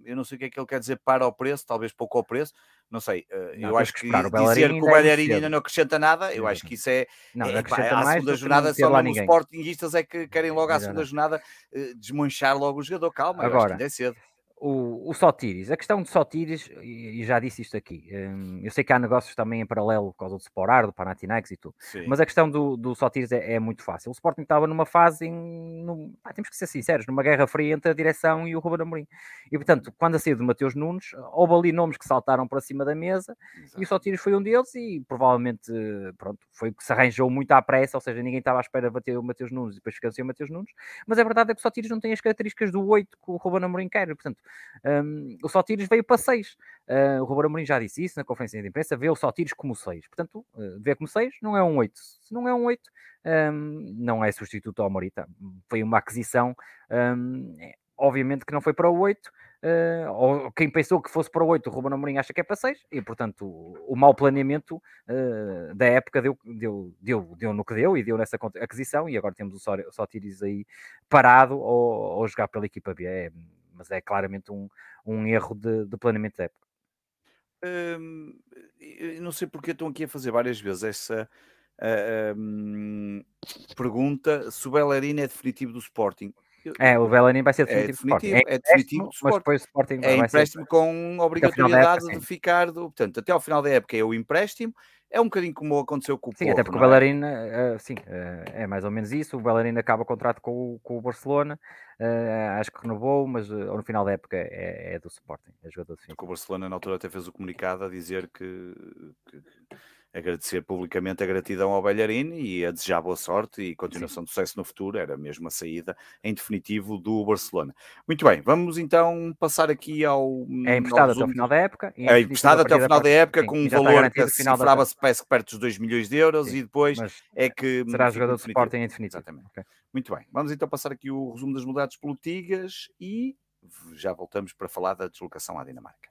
Speaker 1: eu não sei o que é que ele quer dizer para o preço, talvez pouco ao preço, não sei. Não, eu acho que, dizer que o Balheirinho ainda não acrescenta nada, eu acho que isso é. Não, é, pá, a segunda jornada, só lá os Sportingistas é que querem logo à segunda jornada uh, desmanchar logo o jogador. Calma, Agora, eu acho que ainda é cedo
Speaker 2: o, o Sotiris, a questão de Sotiris, e, e já disse isto aqui, um, eu sei que há negócios também em paralelo por causa do Sporar, do Panathinaikos e tudo, Sim. mas a questão do, do Sotiris é, é, muito fácil. O Sporting estava numa fase, em, no, ah, temos que ser sinceros, numa guerra fria entre a direção e o Ruben Amorim. E portanto, quando a saída de Mateus Nunes, houve ali nomes que saltaram para cima da mesa Exato. e o Sotiris foi um deles e provavelmente, pronto, foi o que se arranjou muito à pressa, ou seja, ninguém estava à espera de bater o Mateus Nunes e depois ficou sem o Mateus Nunes, mas a verdade é que o Sotiris não tem as características do 8 que o Ruben Amorim quer, portanto, um, o Sotiris veio para 6. Uh, ah, o Roberto Amorim já disse isso na conferência de imprensa, vê o Sotiris como 6. Portanto, uh, vê como 6 não é um 8. Se não é um 8, um, não é substituto ao Morita. Foi uma aquisição, um, obviamente que não foi para o 8. Uh, ou quem pensou que fosse para o 8, o Ruben Amorim acha que é para 6, e portanto o, o mau planeamento uh, da época deu, deu, deu, deu no que deu e deu nessa aquisição, e agora temos o Sotiris aí parado ou, ou jogar pela equipa B. É, mas é claramente um, um erro de, de planeamento da época.
Speaker 1: Hum, não sei porque estão aqui a fazer várias vezes essa uh, um, pergunta se o Bellerin é definitivo do Sporting.
Speaker 2: É, o Bellerin vai ser definitivo, é definitivo,
Speaker 1: é, é definitivo do Sporting. Mas depois o Sporting é empréstimo ser... com obrigatoriedade época, de ficar, do, portanto, até ao final da época é o empréstimo é um bocadinho como aconteceu com o
Speaker 2: Sim, até porque o é? Bailarina, uh, sim, uh, é mais ou menos isso. O Bailarina acaba o contrato com, o, com o Barcelona, uh, acho que renovou, mas no final da época é, é do Sporting, é jogador
Speaker 1: do O Barcelona na altura até fez o comunicado a dizer que, que agradecer publicamente a gratidão ao Belharini e a desejar boa sorte e continuação Sim. de sucesso no futuro. Era mesmo a saída, em definitivo, do Barcelona. Muito bem, vamos então passar aqui ao.
Speaker 2: É emprestado até o final da época.
Speaker 1: É emprestado até o final da época, Sim, com um valor que cifrava-se parece que perto dos 2 milhões de euros Sim, e depois é que.
Speaker 2: Será jogador de Sporting em definitivo.
Speaker 1: Exatamente. Okay. Muito bem, vamos então passar aqui o resumo das modalidades pelo Tigas e já voltamos para falar da deslocação à Dinamarca.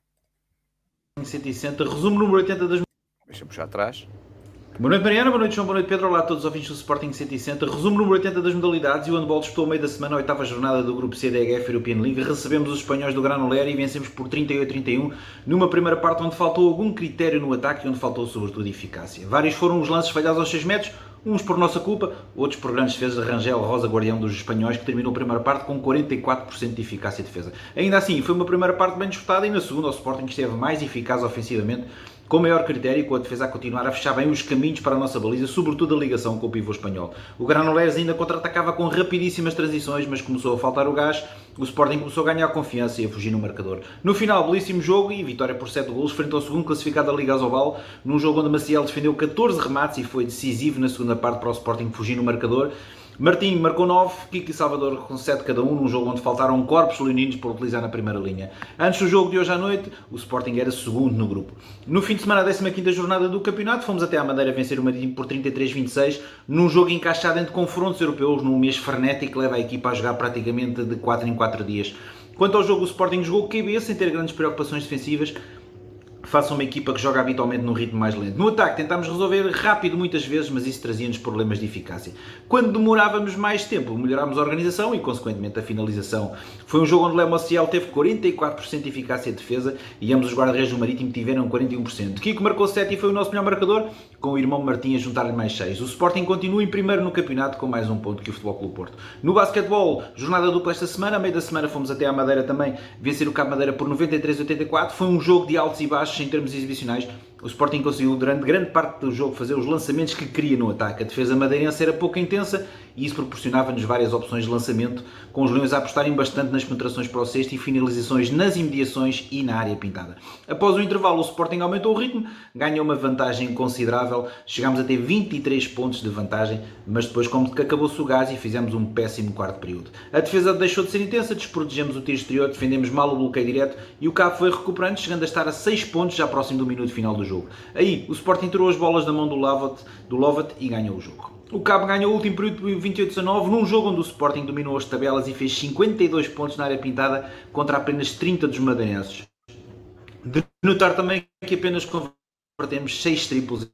Speaker 3: 160, resumo número 80 das
Speaker 1: Deixa-me puxar atrás.
Speaker 3: Boa noite Mariana, boa noite João, boa noite Pedro, olá a todos os ouvintes do Sporting 160. Resumo número 80 das modalidades e o handball disputou ao meio da semana a oitava jornada do grupo C da EGF European League. Recebemos os espanhóis do Granolera e vencemos por 38-31 numa primeira parte onde faltou algum critério no ataque e onde faltou sobretudo eficácia. Vários foram os lances falhados aos 6 metros, uns por nossa culpa, outros por grandes defesas de Rangel Rosa, guardião dos espanhóis, que terminou a primeira parte com 44% de eficácia de defesa. Ainda assim, foi uma primeira parte bem disputada e na segunda o Sporting esteve mais eficaz ofensivamente com maior critério e com a defesa a continuar a fechar bem os caminhos para a nossa baliza, sobretudo a ligação com o pivô espanhol. O Granollers ainda contra-atacava com rapidíssimas transições, mas começou a faltar o gás, o Sporting começou a ganhar confiança e a fugir no marcador. No final, belíssimo jogo e vitória por 7 golos frente ao segundo classificado da Liga Azobal, num jogo onde Maciel defendeu 14 remates e foi decisivo na segunda parte para o Sporting fugir no marcador. Martim marcou 9, Kiko e Salvador com 7 cada um, num jogo onde faltaram corpos leoninos por utilizar na primeira linha. Antes do jogo de hoje à noite, o Sporting era segundo no grupo. No fim de semana, a 15 jornada do campeonato, fomos até à Madeira vencer o Martim por 33-26, num jogo encaixado entre confrontos europeus, num mês frenético que leva a equipa a jogar praticamente de 4 em 4 dias. Quanto ao jogo, o Sporting jogou QB sem ter grandes preocupações defensivas, faça uma equipa que joga habitualmente num ritmo mais lento. No ataque tentámos resolver rápido muitas vezes, mas isso trazia-nos problemas de eficácia. Quando demorávamos mais tempo, melhorámos a organização e, consequentemente, a finalização. Foi um jogo onde Léo Maciel teve 44% de eficácia de defesa e ambos os guarda-redes do Marítimo tiveram 41%. Kiko marcou 7 e foi o nosso melhor marcador, com o irmão Martim a juntar-lhe mais 6. O Sporting continua em primeiro no campeonato com mais um ponto que o Futebol Clube Porto. No basquetebol, jornada dupla esta semana, a meio da semana fomos até à Madeira também vencer o Cabo Madeira por 93-84. Foi um jogo de altos e baixos em termos exibicionais, o Sporting conseguiu durante grande parte do jogo fazer os lançamentos que queria no ataque. A defesa madeirense era pouco intensa e isso proporcionava-nos várias opções de lançamento, com os Leões a apostarem bastante nas penetrações para o cesto e finalizações nas imediações e na área pintada. Após o intervalo, o Sporting aumentou o ritmo, ganhou uma vantagem considerável, chegámos a ter 23 pontos de vantagem, mas depois como que acabou-se o gás e fizemos um péssimo quarto período. A defesa deixou de ser intensa, desprotegemos o tiro exterior, defendemos mal o bloqueio direto e o Cabo foi recuperando, chegando a estar a 6 pontos já próximo do minuto final do jogo. Aí, o Sporting tirou as bolas da mão do Lovat, do Lovat e ganhou o jogo. O Cabo ganhou o último período 28-19 num jogo onde o Sporting dominou as tabelas e fez 52 pontos na área pintada contra apenas 30 dos madeirenses. De notar também que apenas convertemos 6 triplos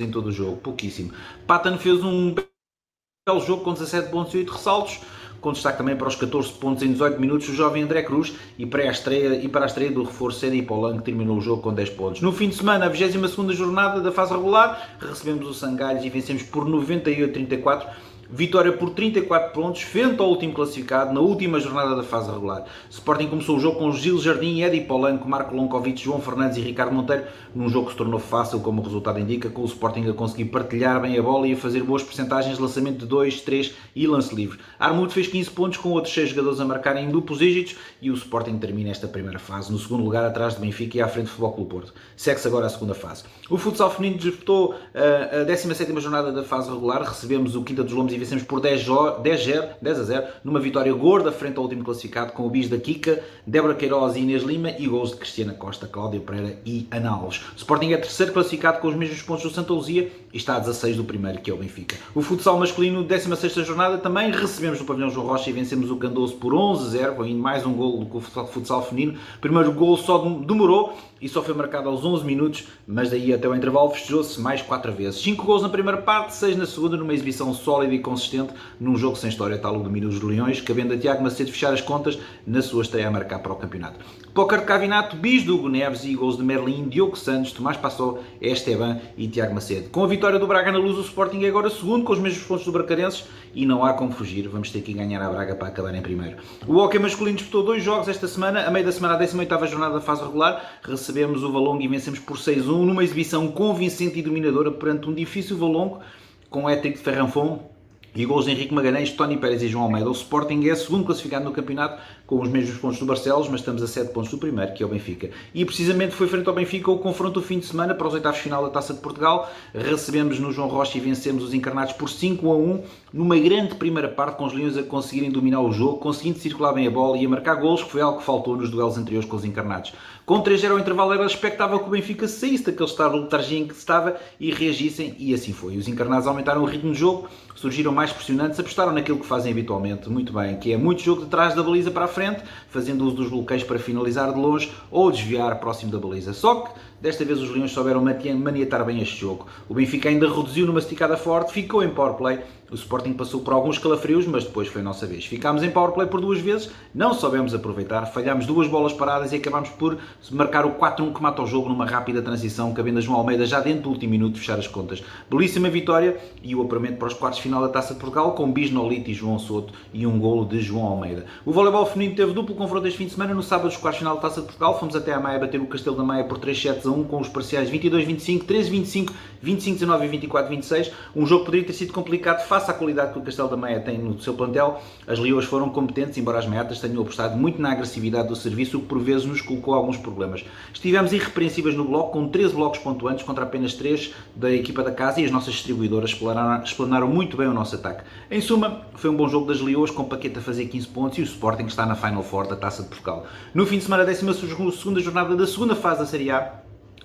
Speaker 3: em todo o jogo, pouquíssimo. Patan fez um belo jogo com 17 pontos e 8 ressaltos com destaque também para os 14 pontos em 18 minutos o jovem André Cruz e para a estreia, e para a estreia do reforço Edi Polan, que terminou o jogo com 10 pontos. No fim de semana, a 22 jornada da fase regular, recebemos o Sangalhos e vencemos por 98-34 Vitória por 34 pontos, frente ao último classificado na última jornada da fase regular. Sporting começou o jogo com Gil Jardim, Edi Polanco, Marco Lonkovic, João Fernandes e Ricardo Monteiro, num jogo que se tornou fácil, como o resultado indica, com o Sporting a conseguir partilhar bem a bola e a fazer boas percentagens de lançamento de 2, 3 e lance livre. Armudo fez 15 pontos, com outros 6 jogadores a marcarem em duplos dígitos e o Sporting termina esta primeira fase, no segundo lugar atrás de Benfica e à frente do Futebol Clube Porto. Segue-se agora a segunda fase. O futsal feminino disputou uh, a 17ª jornada da fase regular, recebemos o Quinta dos Lombos e vencemos por 10, 10, 10 a 0, numa vitória gorda frente ao último classificado, com o bis da Kika, Débora Queiroz e Inês Lima e gols de Cristiana Costa, Cláudia Pereira e Ana Alves. Sporting é terceiro classificado com os mesmos pontos do Santa Luzia e está a 16 do primeiro, que é o Benfica. O futsal masculino, 16ª jornada, também recebemos no pavilhão João Rocha e vencemos o Candoso por 11-0, ainda mais um gol do futsal feminino. Primeiro gol só demorou e só foi marcado aos 11 minutos, mas daí até o intervalo festejou-se mais 4 vezes. 5 gols na primeira parte, 6 na segunda, numa exibição sólida e consistente, num jogo sem história, tal o domínio dos Leões, cabendo a Tiago Macedo fechar as contas na sua estreia a marcar para o campeonato. Póquer de Cavinato, bis do Hugo Neves e gols de Merlin, Diogo Santos, Tomás Passou, Esteban e Tiago Macedo. Com a vitória do Braga na luz, o Sporting é agora segundo, com os mesmos pontos do Bracarenses, e não há como fugir, vamos ter que ganhar a Braga para acabar em primeiro. O Hockey masculino disputou dois jogos esta semana, a meio da semana, a 18ª jornada da fase regular, recebemos o Valongo e vencemos por 6-1, numa exibição convincente e dominadora perante um difícil Valongo, com o ético de Ferranfon, e gols de Henrique Magalhães, Tony Pérez e João Almeida. O Sporting é segundo classificado no campeonato com os mesmos pontos do Barcelos, mas estamos a 7 pontos do primeiro, que é o Benfica. E precisamente foi frente ao Benfica o confronto do fim de semana para os oitavos final da Taça de Portugal. Recebemos no João Rocha e vencemos os encarnados por 5 a 1, numa grande primeira parte, com os Leões a conseguirem dominar o jogo, conseguindo circular bem a bola e a marcar gols, que foi algo que faltou nos duelos anteriores com os encarnados. Com 3-0 ao intervalo era expectável que o Benfica saísse daquele estado letargia em que estava e reagissem, e assim foi. Os encarnados aumentaram o ritmo de jogo, surgiram mais pressionantes, apostaram naquilo que fazem habitualmente, muito bem, que é muito jogo de trás da baliza para a frente, fazendo uso dos bloqueios para finalizar de longe ou desviar próximo da baliza. Só que Desta vez os Leões souberam maniatar bem este jogo. O Benfica ainda reduziu numa esticada forte, ficou em power play. O Sporting passou por alguns calafrios, mas depois foi a nossa vez. Ficámos em power play por duas vezes, não soubemos aproveitar, falhámos duas bolas paradas e acabámos por marcar o 4-1 que mata o jogo numa rápida transição, cabendo a João Almeida já dentro do último minuto fechar as contas. Belíssima vitória e o apuramento para os quartos final da Taça de Portugal com Bisnolito e João Soto e um golo de João Almeida. O voleibol feminino teve duplo confronto este fim de semana no sábado dos quartos final da Taça de Portugal. Fomos até a Maia bater o Castelo da Maia por 3 sets a 1 com os parciais 22-25, 13-25, 25-19 e 24-26. Um jogo que poderia ter sido complicado face à qualidade que o Castelo da Meia tem no seu plantel. As Leões foram competentes, embora as meatas tenham apostado muito na agressividade do serviço, o que por vezes nos colocou alguns problemas. Estivemos irrepreensíveis no bloco, com 13 blocos pontuantes contra apenas 3 da equipa da casa e as nossas distribuidoras explanaram, explanaram muito bem o nosso ataque. Em suma, foi um bom jogo das Leões, com Paqueta a fazer 15 pontos e o Sporting está na Final Four da Taça de Portugal. No fim de semana, 12 jornada da segunda fase da Série A,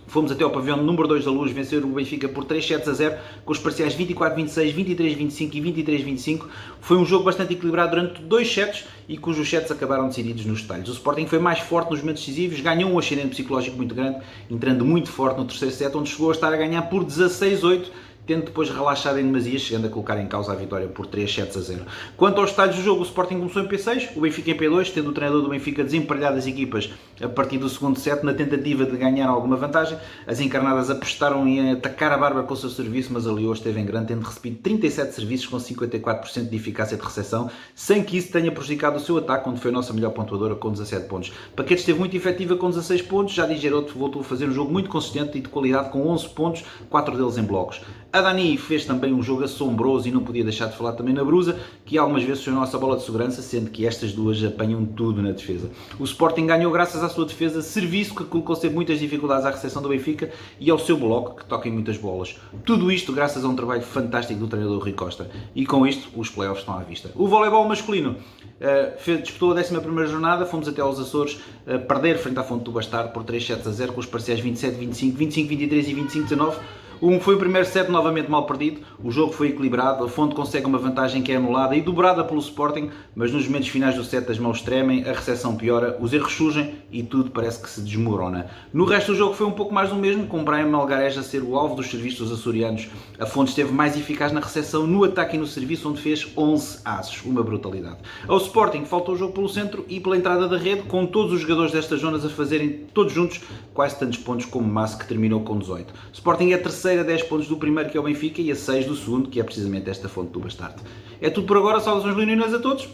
Speaker 3: Fomos até ao pavilhão número 2 da Luz vencer o Benfica por 3 sets a 0, com os parciais 24-26, 23-25 e 23-25. Foi um jogo bastante equilibrado durante dois sets e cujos sets acabaram decididos nos detalhes. O Sporting foi mais forte nos momentos decisivos, ganhou um ascendente psicológico muito grande, entrando muito forte no terceiro set, onde chegou a estar a ganhar por 16-8 tendo depois relaxado em demasia, chegando a colocar em causa a vitória por 3 sets a 0. Quanto aos detalhes do jogo, o Sporting começou em P6, o Benfica em P2, tendo o treinador do Benfica desemparelhado as equipas a partir do segundo set, na tentativa de ganhar alguma vantagem. As encarnadas apostaram em atacar a barba com o seu serviço, mas ali hoje esteve em grande, tendo recebido 37 serviços com 54% de eficácia de recepção, sem que isso tenha prejudicado o seu ataque, onde foi a nossa melhor pontuadora com 17 pontos. Paquete esteve muito efetiva com 16 pontos, já Geroto voltou a fazer um jogo muito consistente e de qualidade com 11 pontos, 4 deles em blocos. A Dani fez também um jogo assombroso e não podia deixar de falar também na Brusa, que algumas vezes foi a nossa bola de segurança, sendo que estas duas apanham tudo na defesa. O Sporting ganhou graças à sua defesa, serviço que colocou sempre muitas dificuldades à recepção do Benfica e ao seu bloco, que toca em muitas bolas. Tudo isto graças a um trabalho fantástico do treinador Rui Costa. E com isto, os playoffs estão à vista. O voleibol masculino uh, disputou a 11 jornada, fomos até aos Açores uh, perder frente à Fonte do Bastardo por 3 sets a 0 com os parciais 27-25, 25-23 e 25-19. Um foi o primeiro set novamente mal perdido, o jogo foi equilibrado, a Fonte consegue uma vantagem que é anulada e dobrada pelo Sporting, mas nos momentos finais do set as mãos tremem, a recepção piora, os erros surgem e tudo parece que se desmorona. No resto do jogo foi um pouco mais do mesmo, com Brian Malgareja a ser o alvo dos serviços açorianos. A Fonte esteve mais eficaz na recepção, no ataque e no serviço, onde fez 11 aces, uma brutalidade. Ao Sporting faltou o jogo pelo centro e pela entrada da rede, com todos os jogadores destas zonas a fazerem todos juntos quase tantos pontos como Massa, que terminou com 18. Sporting é terceiro terceiro a 10 pontos do primeiro, que é o Benfica, e a 6 do segundo, que é precisamente esta fonte do Bastardo. É tudo por agora, saudações leoninas a todos,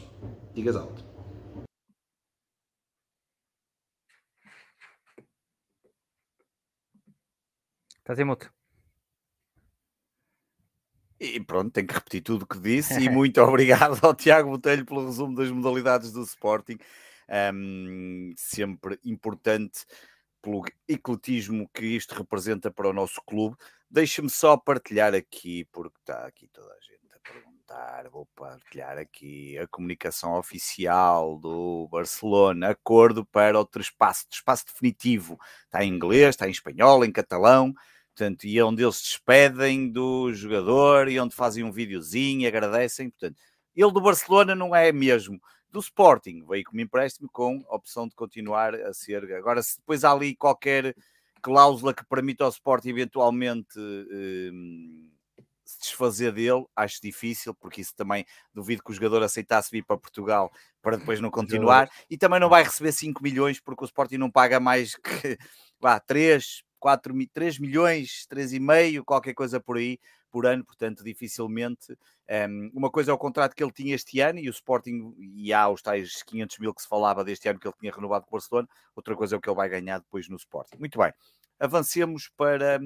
Speaker 3: digas alto.
Speaker 2: Estás em moto.
Speaker 1: E pronto, tenho que repetir tudo o que disse. e muito obrigado ao Tiago Botelho pelo resumo das modalidades do Sporting. Um, sempre importante pelo ecletismo que isto representa para o nosso clube. Deixe-me só partilhar aqui, porque está aqui toda a gente a perguntar. Vou partilhar aqui a comunicação oficial do Barcelona, acordo para o trespasse, trespasse definitivo. Está em inglês, está em espanhol, em catalão. Portanto, e é onde eles se despedem do jogador e onde fazem um videozinho, agradecem. Portanto, ele do Barcelona não é mesmo do Sporting, veio como empréstimo com a opção de continuar a ser. Agora, se depois há ali qualquer cláusula que permita ao Sporting eventualmente um, se desfazer dele, acho difícil, porque isso também duvido que o jogador aceitasse vir para Portugal para depois não continuar e também não vai receber 5 milhões porque o Sporting não paga mais que vá, 3, 4, 3 milhões, 3,5, qualquer coisa por aí por ano, portanto, dificilmente. Um, uma coisa é o contrato que ele tinha este ano e o Sporting, e há os tais 500 mil que se falava deste ano que ele tinha renovado com o Barcelona, outra coisa é o que ele vai ganhar depois no Sporting. Muito bem, avancemos para,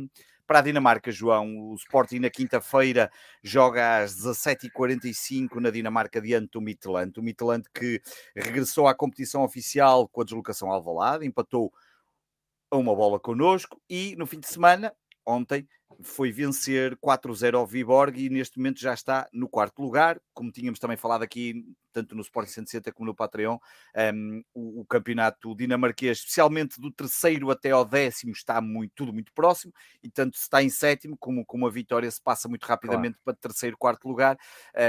Speaker 1: para a Dinamarca, João. O Sporting na quinta-feira joga às 17h45 na Dinamarca diante do Midtjylland. O Midtjylland que regressou à competição oficial com a deslocação ao Alvalade, empatou a uma bola connosco e no fim de semana, ontem, foi vencer 4-0 ao Viborg e neste momento já está no quarto lugar, como tínhamos também falado aqui tanto no Sporting 160 como no Patreon, um, o, o, campeonato dinamarquês, especialmente do terceiro até ao décimo, está muito, tudo muito próximo, e tanto se está em sétimo, como, como a vitória se passa muito rapidamente claro. para terceiro, quarto lugar,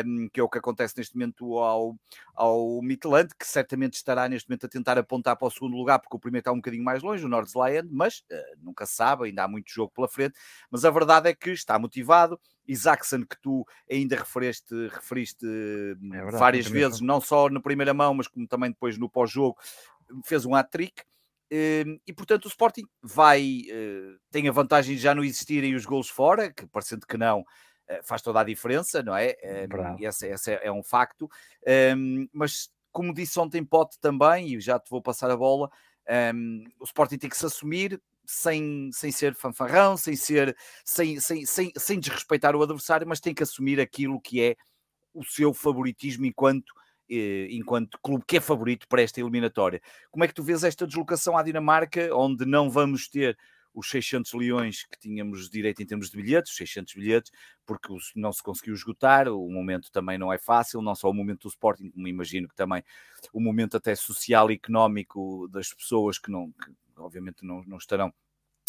Speaker 1: um, que é o que acontece neste momento ao, ao Midland, que certamente estará neste momento a tentar apontar para o segundo lugar, porque o primeiro está um bocadinho mais longe, o Nordsland, mas uh, nunca se sabe, ainda há muito jogo pela frente, mas a verdade é que está motivado, Isaacson, que tu ainda referiste, referiste é verdade, várias vezes, não só na primeira mão, mas como também depois no pós-jogo, fez um hat-trick. Hum, e portanto o Sporting vai, eh, tem a vantagem de já não existirem os gols fora, que parecendo que não, eh, faz toda a diferença, não é? Hum, esse, esse é, um facto. Hum, mas como disse ontem Pote também, e já te vou passar a bola, o Sporting tem que se assumir, sem, sem ser fanfarrão, sem ser sem, sem, sem, sem desrespeitar o adversário, mas tem que assumir aquilo que é o seu favoritismo enquanto eh, enquanto clube que é favorito para esta eliminatória. Como é que tu vês esta deslocação à Dinamarca, onde não vamos ter os 600 leões que tínhamos direito em termos de bilhetes, 600 bilhetes, porque não se conseguiu esgotar, o momento também não é fácil, não só o momento do Sporting, como imagino que também o momento até social e económico das pessoas que não, que obviamente não, não estarão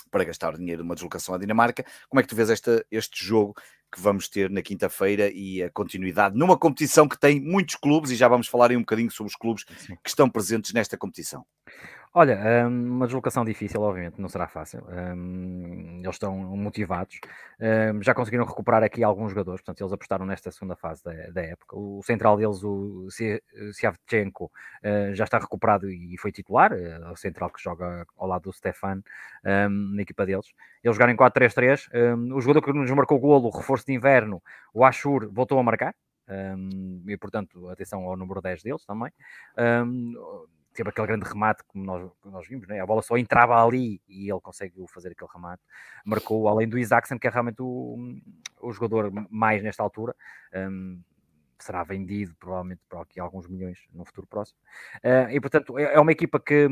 Speaker 1: para gastar dinheiro numa deslocação à Dinamarca. Como é que tu vês esta, este jogo que vamos ter na quinta-feira e a continuidade numa competição que tem muitos clubes e já vamos falar aí um bocadinho sobre os clubes Sim. que estão presentes nesta competição?
Speaker 2: Olha, hum, uma deslocação difícil, obviamente, não será fácil. Um, eles estão motivados. Um, já conseguiram recuperar aqui alguns jogadores, portanto, eles apostaram nesta segunda fase da, época. O central deles, o Siavchenko, já está recuperado e foi titular. Uh, o central que joga ao lado do Stefan na equipa deles. Eles jogaram em 4-3-3. o jogador que nos marcou o golo, o reforço de inverno, o Ashur, voltou a marcar. e, portanto, atenção ao número 10 deles também teve aquele grande remate como nós, nós vimos, né? a bola só entrava ali e ele conseguiu fazer aquele remate. Marcou, além do Isaacson, que é realmente o, o jogador mais nesta altura. Um, será vendido provavelmente por aqui alguns milhões no futuro próximo. Uh, e portanto é, é uma equipa que,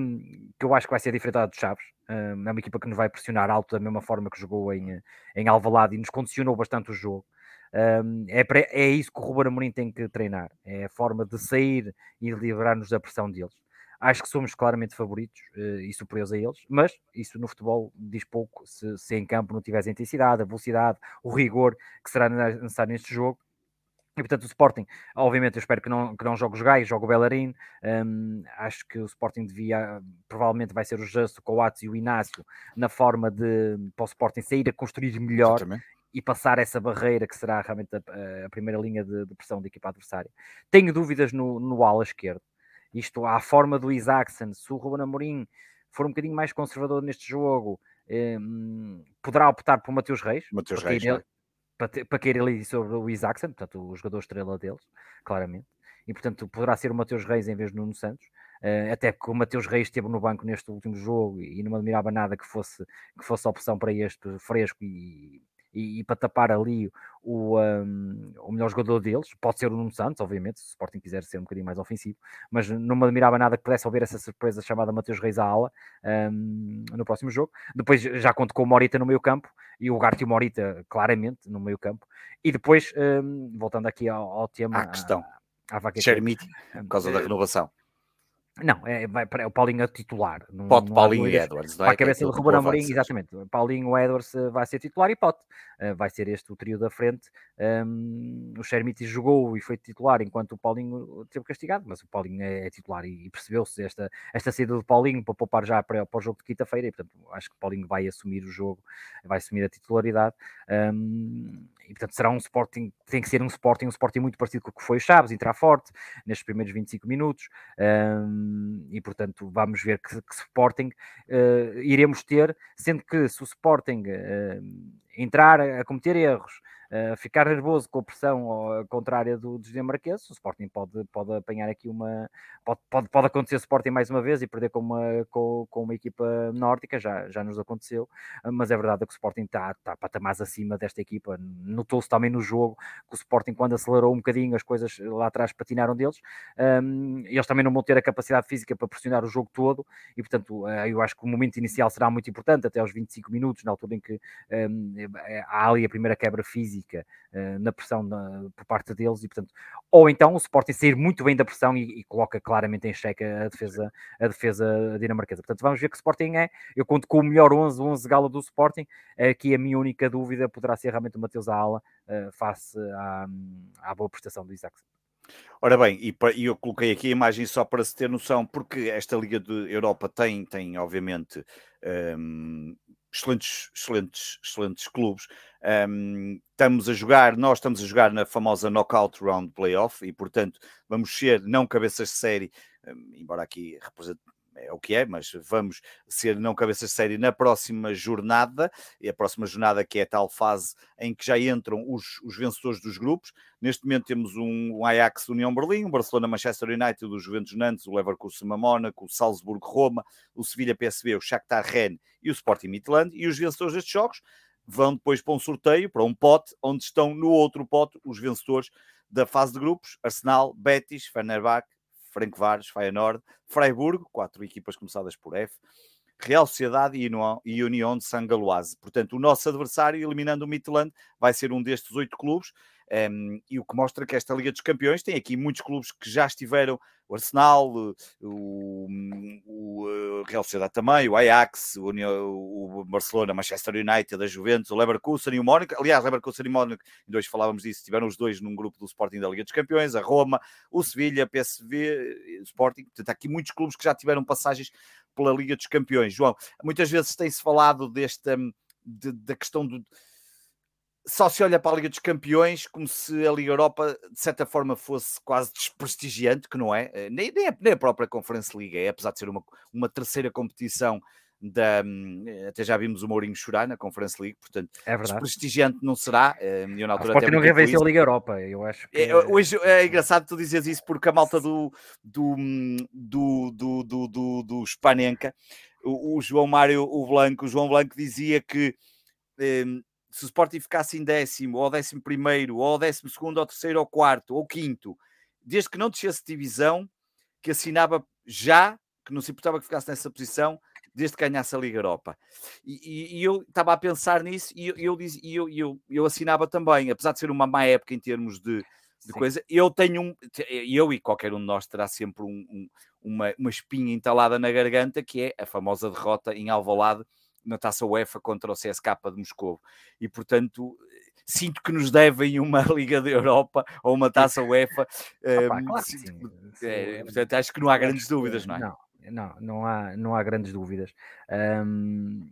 Speaker 2: que eu acho que vai ser diferente dos Chaves. Uh, é uma equipa que nos vai pressionar alto da mesma forma que jogou em, em Alvalade e nos condicionou bastante o jogo. Um, é, é isso que o Ruben Amorim tem que treinar. É a forma de sair e livrar-nos da pressão deles. Acho que somos claramente favoritos uh, e superiores a eles, mas isso no futebol diz pouco se, se em campo não tiveres a intensidade, a velocidade, o rigor que será necessário neste jogo. E portanto, o Sporting, obviamente, eu espero que não, que não jogue os gais, jogue o Bellerin. Um, acho que o Sporting devia, provavelmente vai ser o Justo, o Coates e o Inácio, na forma de para o Sporting sair a construir melhor e passar essa barreira que será realmente a, a primeira linha de, de, pressão da equipa adversária. Tenho dúvidas no, no ala esquerdo. Isto à forma do Isaacson, se o Ruben Amorim for um bocadinho mais conservador neste jogo, eh, poderá optar por Mateus Reis.
Speaker 1: Mateus Reis,
Speaker 2: ele, para, para querer ali sobre o Isaacson, portanto, o jogador estrela deles, claramente. E, portanto, poderá ser o Mateus Reis em vez do Nuno Santos. Uh, até porque o Mateus Reis esteve no banco neste último jogo e, e não me admirava nada que fosse, que fosse opção para este fresco e, e, e, para tapar ali o, um, o melhor jogador deles, pode ser o Nuno Santos, obviamente, se o Sporting quiser ser um bocadinho mais ofensivo, mas não me admirava nada que pudesse haver essa surpresa chamada Mateus Reis à ala um, no próximo jogo. Depois já conto com o Morita no meio campo e o Garte e o Morita claramente no meio campo. E depois, um, voltando aqui ao, ao tema...
Speaker 1: À questão. À, à Chermiti, por causa da renovação.
Speaker 2: Não, é, vai, é o Paulinho a titular. Não,
Speaker 1: Pote, Paulinho e Edwards,
Speaker 2: não é? Para a cabeça do Ruben Amorim, exatamente. Paulinho, Edwards eh, vai ser titular e Pote. Uh, vai ser este o trio da frente. Um, o Shermiti jogou e foi titular enquanto o Paulinho teve castigado, mas o Paulinho é, é titular e, e percebeu-se esta, esta saída do Paulinho para poupar já para, para o jogo de quinta-feira e, portanto, acho que o Paulinho vai assumir o jogo, vai assumir a titularidade. Um, e portanto será um Sporting, tem que ser um Sporting, um Sporting muito parecido com o que foi o Chaves, entrar forte nestes primeiros 25 minutos, um, e portanto vamos ver que, que Sporting uh, iremos ter, sendo que se o Sporting uh, entrar a cometer erros, ficar nervoso com a pressão contrária do, dos dinamarqueses, o Sporting pode, pode apanhar aqui uma. Pode, pode, pode acontecer o Sporting mais uma vez e perder com uma, com, com uma equipa nórdica, já, já nos aconteceu, mas é verdade que o Sporting está tá, tá mais acima desta equipa. Notou-se também no jogo que o Sporting, quando acelerou um bocadinho, as coisas lá atrás patinaram deles. Um, eles também não vão ter a capacidade física para pressionar o jogo todo e, portanto, uh, eu acho que o momento inicial será muito importante, até aos 25 minutos, na altura em que um, há ali a primeira quebra física uh, na pressão na, por parte deles e, portanto, ou então o Sporting sair muito bem da pressão e, e coloca claramente em xeque a defesa, a defesa dinamarquesa. Portanto, vamos ver que o Sporting é, eu conto com o melhor 11, 11 gala do Sporting, aqui a minha única dúvida poderá ser realmente o Mateus Ala uh, face à, à boa prestação do Isaac.
Speaker 1: Ora bem, e, eu coloquei aqui a imagem só para se ter noção, porque esta Liga de Europa tem, tem obviamente, um, excelentes, excelentes, excelentes clubes. Um, estamos a jogar, nós estamos a jogar na famosa Knockout Round Playoff e, portanto, vamos ser não cabeças de série, um, embora aqui represente é o que é, mas vamos ser não cabeças de série na próxima jornada, e a próxima jornada que é a tal fase em que já entram os, os vencedores dos grupos. Neste momento temos um, um Ajax União Berlim, um Barcelona Manchester United, o Juventus Nantes, o Leverkusen Mónaco, o Salzburgo Roma, o Sevilha PSV, o Shakhtar Rennes e o Sporting Midland, e os vencedores destes jogos vão depois para um sorteio, para um pote, onde estão no outro pote os vencedores da fase de grupos, Arsenal, Betis, Fenerbahçe, Vares, Feyenoord, Freiburg, quatro equipas começadas por F, Real Sociedade e União de Sangaloise. Portanto, o nosso adversário, eliminando o Midland, vai ser um destes oito clubes. Um, e o que mostra que esta Liga dos Campeões tem aqui muitos clubes que já estiveram, o Arsenal, o, o, o Real Sociedade também, o Ajax, o, o, Barcelona, Manchester United, a Juventus, o Leverkusen e o Mónaco. Aliás, Leverkusen e Mónaco, em dois falávamos disso, tiveram os dois num grupo do Sporting da Liga dos Campeões, a Roma, o Sevilha, PSV, o Sporting. Portanto, há aqui muitos clubes que já tiveram passagens pela Liga dos Campeões. João, muitas vezes tem-se falado desta de, da questão do só se olha para a Liga dos Campeões como se a Liga Europa, de certa forma, fosse quase desprestigiante, que não é, eh, nem, nem, a, nem a própria Conference League é, apesar de ser uma, uma terceira competição da, hum, até já vimos o Mourinho chorar na Conference League, portanto, é desprestigiante não será. Eh, eu na altura
Speaker 2: até não venceu a Liga Europa, eu acho
Speaker 1: que... é, hoje é engraçado tu dizes isso porque a malta do do, hum, do, do, do, do, do Spanenka, o, o João Mário o Blanco, o João Blanco dizia que um, se o Sporting ficasse em décimo, ou décimo primeiro, ou décimo segundo, ou terceiro, ou quarto, ou quinto, desde que não descesse divisão, que assinava já, que não se importava que ficasse nessa posição, desde que ganhasse a Liga Europa. E, e, e eu estava a pensar nisso e eu, eu, eu, eu, eu assinava também, apesar de ser uma má época em termos de, de coisa, eu tenho um, eu e qualquer um de nós terá sempre um, um, uma, uma espinha entalada na garganta, que é a famosa derrota em Alvalade, na taça UEFA contra o CSK de Moscou. E, portanto, sinto que nos devem uma Liga da Europa ou uma taça UEFA.
Speaker 2: Opa, claro
Speaker 1: que, é, portanto, acho que não há grandes dúvidas, não é?
Speaker 2: Não, não, não, há, não há grandes dúvidas. Um,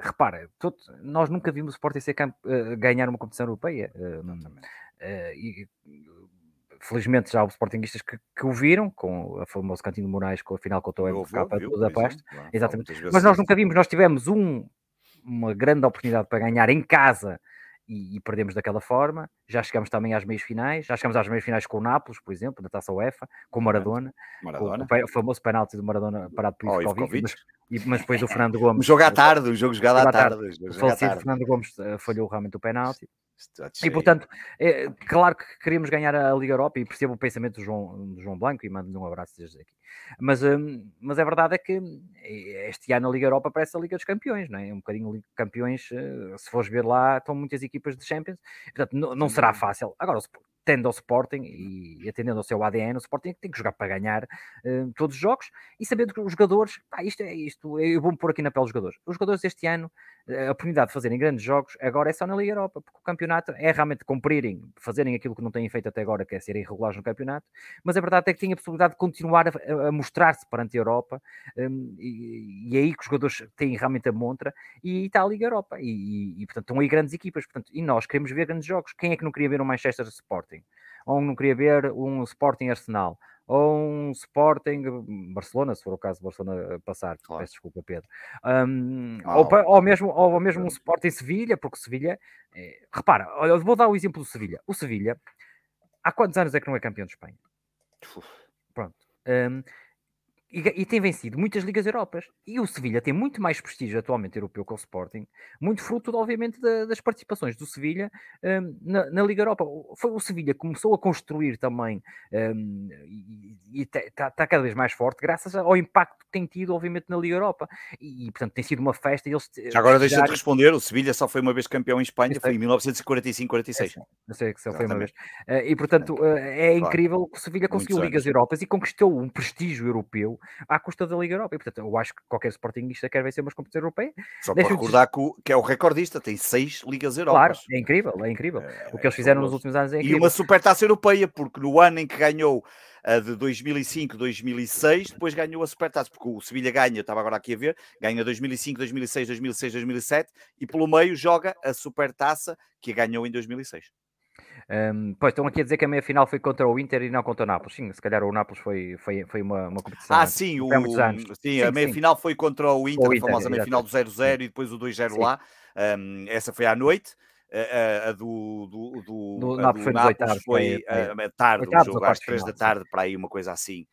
Speaker 2: repara, todo, nós nunca vimos o Sporting uh, ganhar uma competição europeia. Uh, uh, e, felizmente já houve sportinguistas que, que o viram, com o famoso Cantinho de Moraes, com a final contra o MFK para toda a pasta. Exatamente. Mas nós nunca vimos, nós tivemos um, uma grande oportunidade para ganhar em casa e, e, perdemos daquela forma. Já chegamos também às meias finais, já chegamos às meias finais com o Nápoles, por exemplo, na taça UEFA, com o Maradona, Maradona. Com o, famoso penalti do Maradona parado por Ivkovic, mas, mas, depois o Fernando Gomes.
Speaker 1: o jogo à tarde, o jogo jogado à tarde.
Speaker 2: O falecido Fernando Gomes uh, falhou realmente o penalti. E portanto, é, claro que queríamos ganhar a Liga Europa e percebo o pensamento do João, do João Blanco e mando-lhe um abraço desde aqui. Mas, um, mas a verdade é que eh, este ano a Liga Europa parece a Liga dos Campeões, não é? Um bocadinho Liga Campeões, eh, se fores ver lá, estão muitas equipas de Champions, portanto não, não será fácil. Agora, tendo ao Sporting e atendendo ao seu ADN, o Sporting tem que jogar para ganhar uh, todos os jogos e sabendo que os jogadores, pá, isto é isto, eu vou-me pôr aqui na pele dos jogadores. Os jogadores este ano, a oportunidade de fazerem grandes jogos, agora é só na Liga Europa, porque o campeonato é realmente cumprirem, fazerem aquilo que não têm feito até agora, que é serem irregulares no campeonato, mas a verdade é que têm a possibilidade de continuar a, a mostrar-se perante a Europa um, e, e, é aí que os jogadores têm realmente a montra e está a Liga Europa e, e, e, portanto estão aí grandes equipas, portanto, e nós queremos ver grandes jogos. Quem é que não queria ver um Manchester Sporting? Ou não queria ver um Sporting Arsenal, ou um Sporting hum, Barcelona, se for o caso Barcelona passar, claro. peço desculpa, Pedro. Um, ou, ou, mesmo, ou mesmo um Sporting Sevilha, porque Sevilha, é, repara, eu vou dar o exemplo do Sevilha. O Sevilha, há quantos anos é que não é campeão de Espanha? Pronto. Um, e, e, tem vencido muitas Ligas Europas. E o Sevilha tem muito mais prestígio atualmente europeu que o Sporting, muito fruto, obviamente, da, das participações do Sevilha um, na, na, Liga Europa. Foi o Sevilha que começou a construir também um, e está tá cada vez mais forte, graças ao impacto que tem tido, obviamente, na Liga Europa. E, portanto, tem sido uma festa. Eles,
Speaker 1: Já agora deixa de responder: o Sevilha só foi uma vez campeão em Espanha, foi em 1945-46.
Speaker 2: Não sei que só foi uma vez. Uh, e, portanto, uh, é claro. incrível que o Sevilha conseguiu Ligas Europas e conquistou um prestígio europeu à custa da Liga Europa. E, portanto, eu acho que qualquer Sportingista quer vencer umas competições europeias.
Speaker 1: Só para recordar que, que, é o recordista, tem seis Ligas Europas.
Speaker 2: Claro, é incrível, é incrível. É, o que eles fizeram é nos últimos anos é incrível.
Speaker 1: E uma supertaça europeia, porque no ano em que ganhou a de 2005, 2006, depois ganhou a Supertaça, porque o Sevilha ganha, estava agora aqui a ver, ganha 2005, 2006, 2006, 2007 e pelo meio joga a Supertaça que ganhou em 2006.
Speaker 2: Um, pois estão aqui a dizer que a meia final foi contra o Inter e não contra o Nápoles. Sim, se calhar o Nápoles foi, foi, foi uma, uma competição.
Speaker 1: Ah, sim, o, sim, sim, a meia sim. final foi contra o Inter, o Inter a famosa meia final do 0-0 e depois o 2-0 lá. Um, essa foi à noite. A, a, do, do, do,
Speaker 2: do Nápoles foi, Nápoles
Speaker 1: foi, foi a, tarde, oitavos, um jogo às 3 da tarde, para aí uma coisa assim.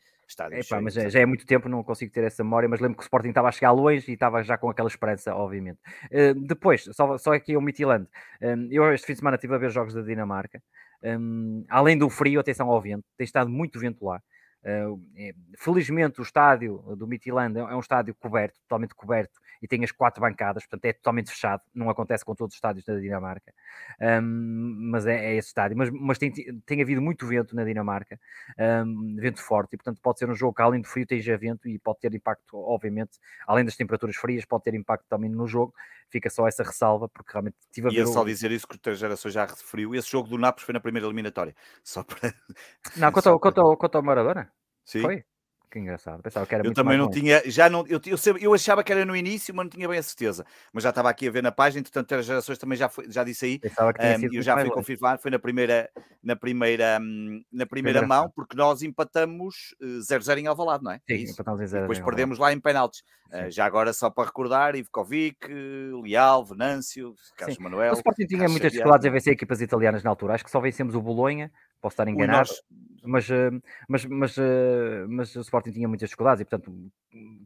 Speaker 2: Epá, mas já, já, é muito tempo, não consigo ter essa memória, mas lembro que o Sporting estava a chegar longe e estava já com aquela esperança, obviamente. Uh, depois, só, só aqui o Midtjylland. Um, eu este fim de semana estive a ver jogos da Dinamarca. Um, além do frio, atenção ao vento, tem estado muito vento lá. Uh, felizmente o estádio do Midtjylland é um estádio coberto, totalmente coberto, e tem as quatro bancadas, portanto é totalmente fechado, não acontece com todos os estádios da Dinamarca, um, mas é, é, esse estádio. Mas, mas tem, tem havido muito vento na Dinamarca, um, vento forte, e portanto pode ser um jogo que além do frio esteja vento e pode ter impacto, obviamente, além das temperaturas frias, pode ter impacto também no jogo. Fica só essa ressalva, porque realmente tive a ver.
Speaker 1: E só dizer isso que o gerações já referiu. Esse jogo do Nápoles foi na primeira eliminatória. Só para.
Speaker 2: Não, quanto, ao, quanto, ao, quanto ao Maradona? Sim. Foi? Que engraçado. Pensava que era
Speaker 1: eu também não tinha, já não, eu, eu, eu, achava que era no início, mas não tinha bem a certeza. Mas já estava aqui a ver na página, entretanto, as gerações também já, foi, já disse aí. Um, eu já fui confirmar, foi na primeira, na primeira, hum, na primeira mão, porque nós empatamos 0-0 uh, em Alvalade, não é?
Speaker 2: Sim, empatamos em 0
Speaker 1: Depois perdemos lá em penaltis. Uh, já agora, só para recordar, Ivkovic, Leal, Venâncio, Carlos Sim. Manuel. O
Speaker 2: Sporting tinha muitas dificuldades em vencer equipas italianas na altura. Acho que só vencemos o Bolonha, posso estar enganado, mas, eh, mas, mas, eh, mas o Sporting tinha muitas dificuldades e, portanto,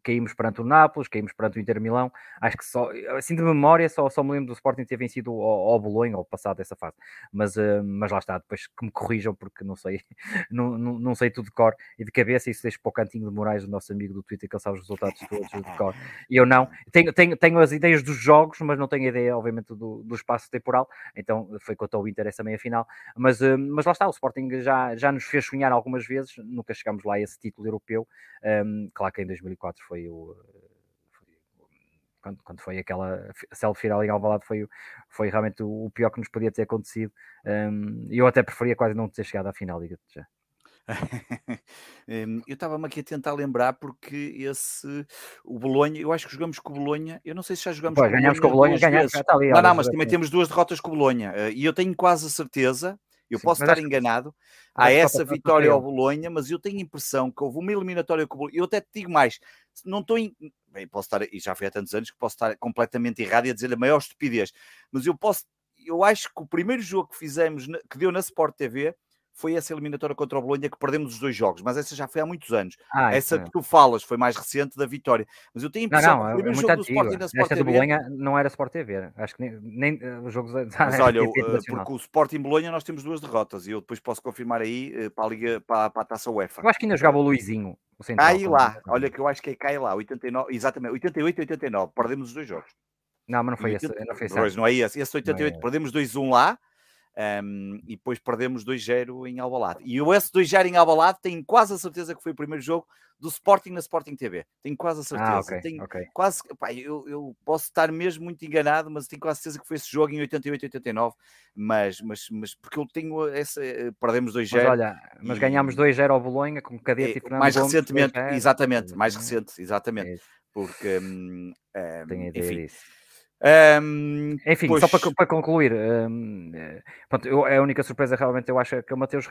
Speaker 2: caímos perante o Nápoles, caímos perante o Inter Milão. Acho que só, assim de memória, só, só me lembro do Sporting ter vencido ao, ao Bolonha, ou passado essa fase. Mas, eh, mas lá está, depois que me corrijam, porque não sei, não, não, não sei tudo de cor e de cabeça. Isso deixo para o cantinho de Moraes, do nosso amigo do Twitter, que ele sabe os resultados todos de cor. E eu não. Tenho, tenho, tenho as ideias dos jogos, mas não tenho a ideia, obviamente, do, do espaço temporal. Então foi contra o Inter essa meia final. Mas, mas lá está, o Sporting Sporting já, já nos fez sonhar algumas vezes, nunca chegámos lá a esse título europeu. Um, claro que em 2004 foi o. Foi, quando, quando, foi aquela selfie final em Alvalade foi, foi realmente o, pior que nos podia ter acontecido um, eu até preferia quase não ter chegado à final, diga-te já.
Speaker 1: eu estava-me aqui a tentar lembrar porque esse o Bolonha, eu acho que jogamos com o Bolonha, eu não sei se já jogamos
Speaker 2: com ganhamos com o Bolonha, ganhamos,
Speaker 1: ali, não, não, mas também temos duas derrotas com o Bolonha eh, e eu tenho quase a certeza eu Sim, posso estar enganado. Há essa vitória ao Bolonha, mas eu tenho a impressão que houve uma eliminatória com o Bolonha. Eu até te digo mais, não estou em... Bem, posso estar, e já foi há tantos anos que posso estar completamente errado e a dizer a maior estupidez, mas eu posso, eu acho que o primeiro jogo que fizemos, que deu na Sport TV, foi essa eliminatória contra o Bolonha que perdemos os dois jogos, mas essa já foi há muitos anos. Ah, essa é. que tu falas foi mais recente da vitória. Mas eu tenho a impressão
Speaker 2: não, não,
Speaker 1: que o primeiro
Speaker 2: é
Speaker 1: jogo do Sporting na Sport
Speaker 2: TV... Bolonha não era Sport TV, acho que nem, nem eh, os jogos...
Speaker 1: Mas olha, porque o Sporting Bolonha nós temos duas derrotas e eu depois posso confirmar aí eh, para a, Liga, para, para a Taça UEFA.
Speaker 2: Eu acho que ainda jogava o Luizinho.
Speaker 1: O central, cai lá, olha que eu acho que é cai lá, 89, exatamente, 88 e 89, perdemos os dois jogos.
Speaker 2: Não, mas não foi 80, esse. Não, foi pois,
Speaker 1: não é esse. Esse 88, é. perdemos 2-1 lá um, e depois perdemos 2-0 em Albalade. E o S2-0 em Albalade tenho quase a certeza que foi o primeiro jogo do Sporting na Sporting TV. Tenho quase a ah, certeza. Ah, okay, tenho okay. quase, pá, eu, eu, posso estar mesmo muito enganado, mas tenho quase a certeza que foi esse jogo em 88, 89. Mas, mas, mas porque eu tenho essa. Eh, perdemos 2-0.
Speaker 2: Mas olha, mas e... ganhámos 2-0 ao Bolonha com Cadete é, e Fernando
Speaker 1: Mais Gomes, recentemente, exatamente, mais recente, exatamente. É porque, hum,
Speaker 2: tenho ideia
Speaker 1: enfim.
Speaker 2: Disso Um, Enfim, pois... só para, para concluir, um, pronto, eu, a única surpresa realmente eu acho é que o Mateus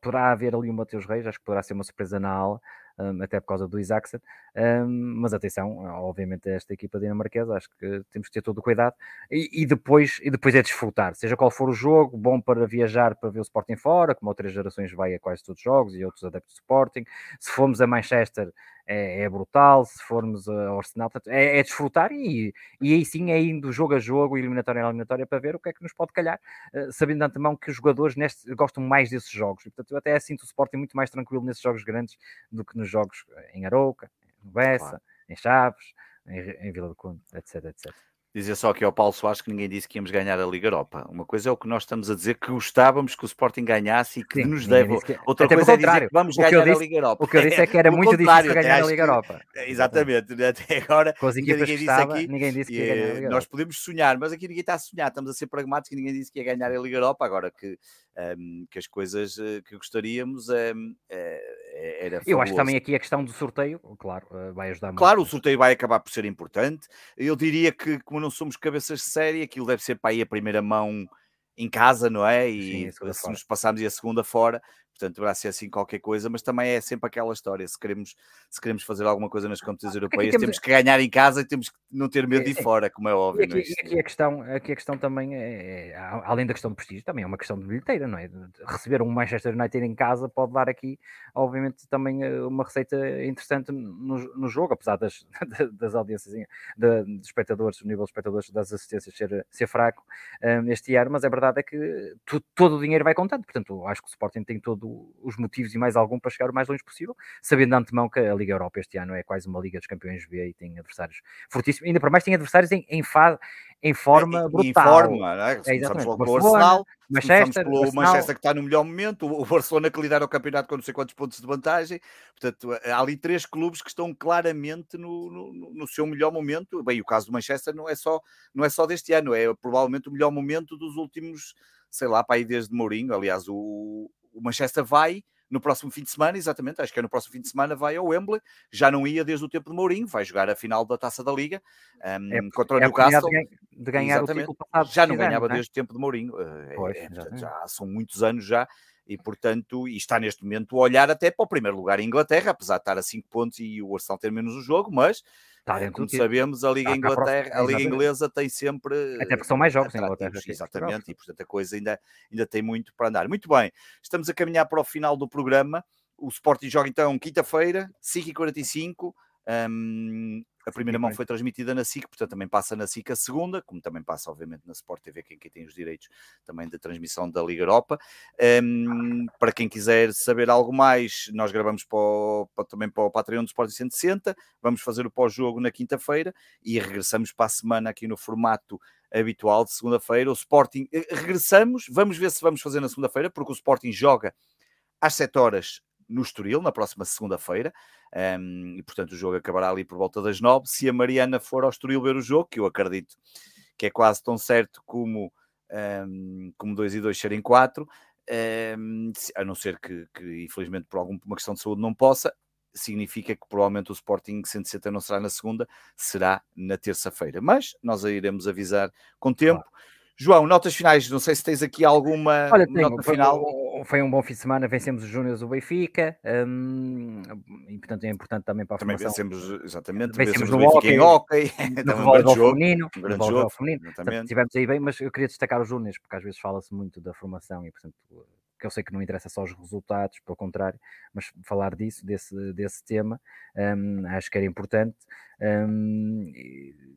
Speaker 2: poderá haver ali o Mateus Reis, acho que poderá ser uma surpresa na ala, um, até por causa do Isaacson. Um, mas atenção, obviamente, esta equipa dinamarquesa, acho que temos que ter todo o cuidado e, e, depois, e depois é desfrutar, seja qual for o jogo, bom para viajar para ver o Sporting fora, como outras gerações vai a quase todos os jogos e outros adeptos do Sporting. Se formos a Manchester, é, é, brutal. Se formos ao Arsenal, é, é, desfrutar e, e aí sim é indo jogo a jogo, eliminatória a eliminatória, para ver o que é que nos pode calhar, uh, sabendo de antemão que os jogadores neste, gostam mais desses jogos. E, portanto, eu até sinto o Sporting muito mais tranquilo nesses jogos grandes do que nos jogos em Arouca, em Bessa, claro. em Chaves, em, em Vila do Conde, etc, etc.
Speaker 1: Dizer só aqui ao Paulo Soares que ninguém disse que íamos ganhar a Liga Europa. Uma coisa é o que nós estamos a dizer que gostávamos que o Sporting ganhasse e que Sim, nos deve. Que... Outra Até coisa é dizer que vamos ganhar disse, a Liga Europa.
Speaker 2: O que eu disse é que era muito difícil ganhar a Liga Europa.
Speaker 1: Que... Exatamente. Até agora
Speaker 2: ninguém disse estava, aqui. Ninguém disse que ia ganhar a Liga
Speaker 1: Nós podemos sonhar, mas aqui ninguém está a sonhar. Estamos a ser pragmáticos e ninguém disse que ia ganhar a Liga Europa. Agora que um, que as coisas uh, que gostaríamos um, eh, era
Speaker 2: Eu acho que também aqui a questão do sorteio, claro, uh, vai ajudar
Speaker 1: muito. Claro, o sorteio vai acabar por ser importante. Eu diria que, como não somos cabeças de série, aquilo deve ser para aí a primeira mão em casa, não é? E Sim, se nos passarmos e a segunda fora, portanto deverá ser assim qualquer coisa, mas também é sempre aquela história, se queremos, se queremos fazer alguma coisa nas competições europeias, temos... temos... que ganhar em casa e temos que não ter medo de ir fora, como é óbvio.
Speaker 2: E aqui, aqui a, questão, aqui a questão também é, é, além da questão do prestígio, também é uma questão de bilheteira, não é? Receber um Manchester United em casa pode dar aqui, obviamente, também eh, uma receita interessante no, no jogo, apesar das, das audiências, de, dos espectadores, o nível de espectadores das assistências ser, ser fraco um, este ano, mas a verdade é que tu, todo o dinheiro vai contando, portanto, acho que o Sporting tem todo os motivos e mais algum para chegar o mais longe possível, sabendo de antemão que a Liga Europa este ano é quase uma Liga dos Campeões B e tem adversários fortíssimos, ainda para mais tem adversários em, em, fa, em forma brutal. Em
Speaker 1: forma, né? é, exatamente. Barcelona, Arsenal, Manchester, pelo Arsenal. Manchester que está no melhor momento, o Barcelona que lidera o campeonato com não sei quantos pontos de vantagem, portanto há ali três clubes que estão claramente no, no, no seu melhor momento, bem, o caso do Manchester não é só, não é só deste ano, é provavelmente o melhor momento dos últimos sei lá, para aí desde Mourinho. Aliás, o, o Manchester vai no próximo fim de semana, exatamente, acho que é no próximo fim de semana, vai ao Wembley, já não ia desde o tempo de Mourinho, vai jogar a final da Taça da Liga um, é, contra o é Newcastle.
Speaker 2: De, ganhar exatamente. o passado.
Speaker 1: Já não ganhava anos, desde é? o tempo de Mourinho, eh, pois, é, já são muitos anos já, e portanto, e está neste momento a olhar até para o primeiro lugar em Inglaterra, apesar de estar a 5 pontos e o Arsenal ter menos o jogo, mas Está eh, Como sabemos, a Liga, Inglaterra, a Liga Inglesa tem sempre.
Speaker 2: Até porque são mais jogos em Inglaterra.
Speaker 1: Exatamente, e portanto a coisa ainda, ainda tem muito para andar. Muito bem, estamos a caminhar para o final do programa. O Sporting joga então quinta-feira, 5h45. Um, a primeira mão foi transmitida na SIC, portanto também passa na SIC a segunda, como também passa, obviamente, na Sport TV, quem, quem tem os direitos também da transmissão da Liga Europa. Um, para quem quiser saber algo mais, nós gravamos para o, para, também para o Patreon do Sport 160, vamos fazer o pós-jogo na quinta-feira e regressamos para a semana aqui no formato habitual de segunda-feira. O Sporting, eh, regressamos, vamos ver se vamos fazer na segunda-feira, porque o Sporting joga às 7 horas no Estoril, na próxima segunda-feira, um, e portanto o jogo acabará ali por volta das nove. Se a Mariana for ao Estoril ver o jogo, que eu acredito que é quase tão certo como, um, como dois e dois serem quatro, um, a não ser que, que, infelizmente por alguma questão de saúde não possa, significa que provavelmente o Sporting 160 não será na segunda, será na terça-feira. Mas nós a iremos avisar com tempo. Claro. João, notas finais, não sei se tens aqui alguma Olha, tenho, nota final.
Speaker 2: Foi um bom fim de semana, vencemos os Júniors do Benfica, hum, e portanto é importante também para a
Speaker 1: também
Speaker 2: formação.
Speaker 1: vencemos, exatamente, vencemos, vencemos no Benfica hockey, em hockey,
Speaker 2: no um jogo, feminino, um grande jogo, feminino. Portanto, tivemos aí bem, mas eu queria destacar os Júniors, porque às vezes fala-se muito da formação e portanto que eu sei que não interessa só os resultados, pelo contrário, mas falar disso, desse, desse tema, um, acho que era importante. Um,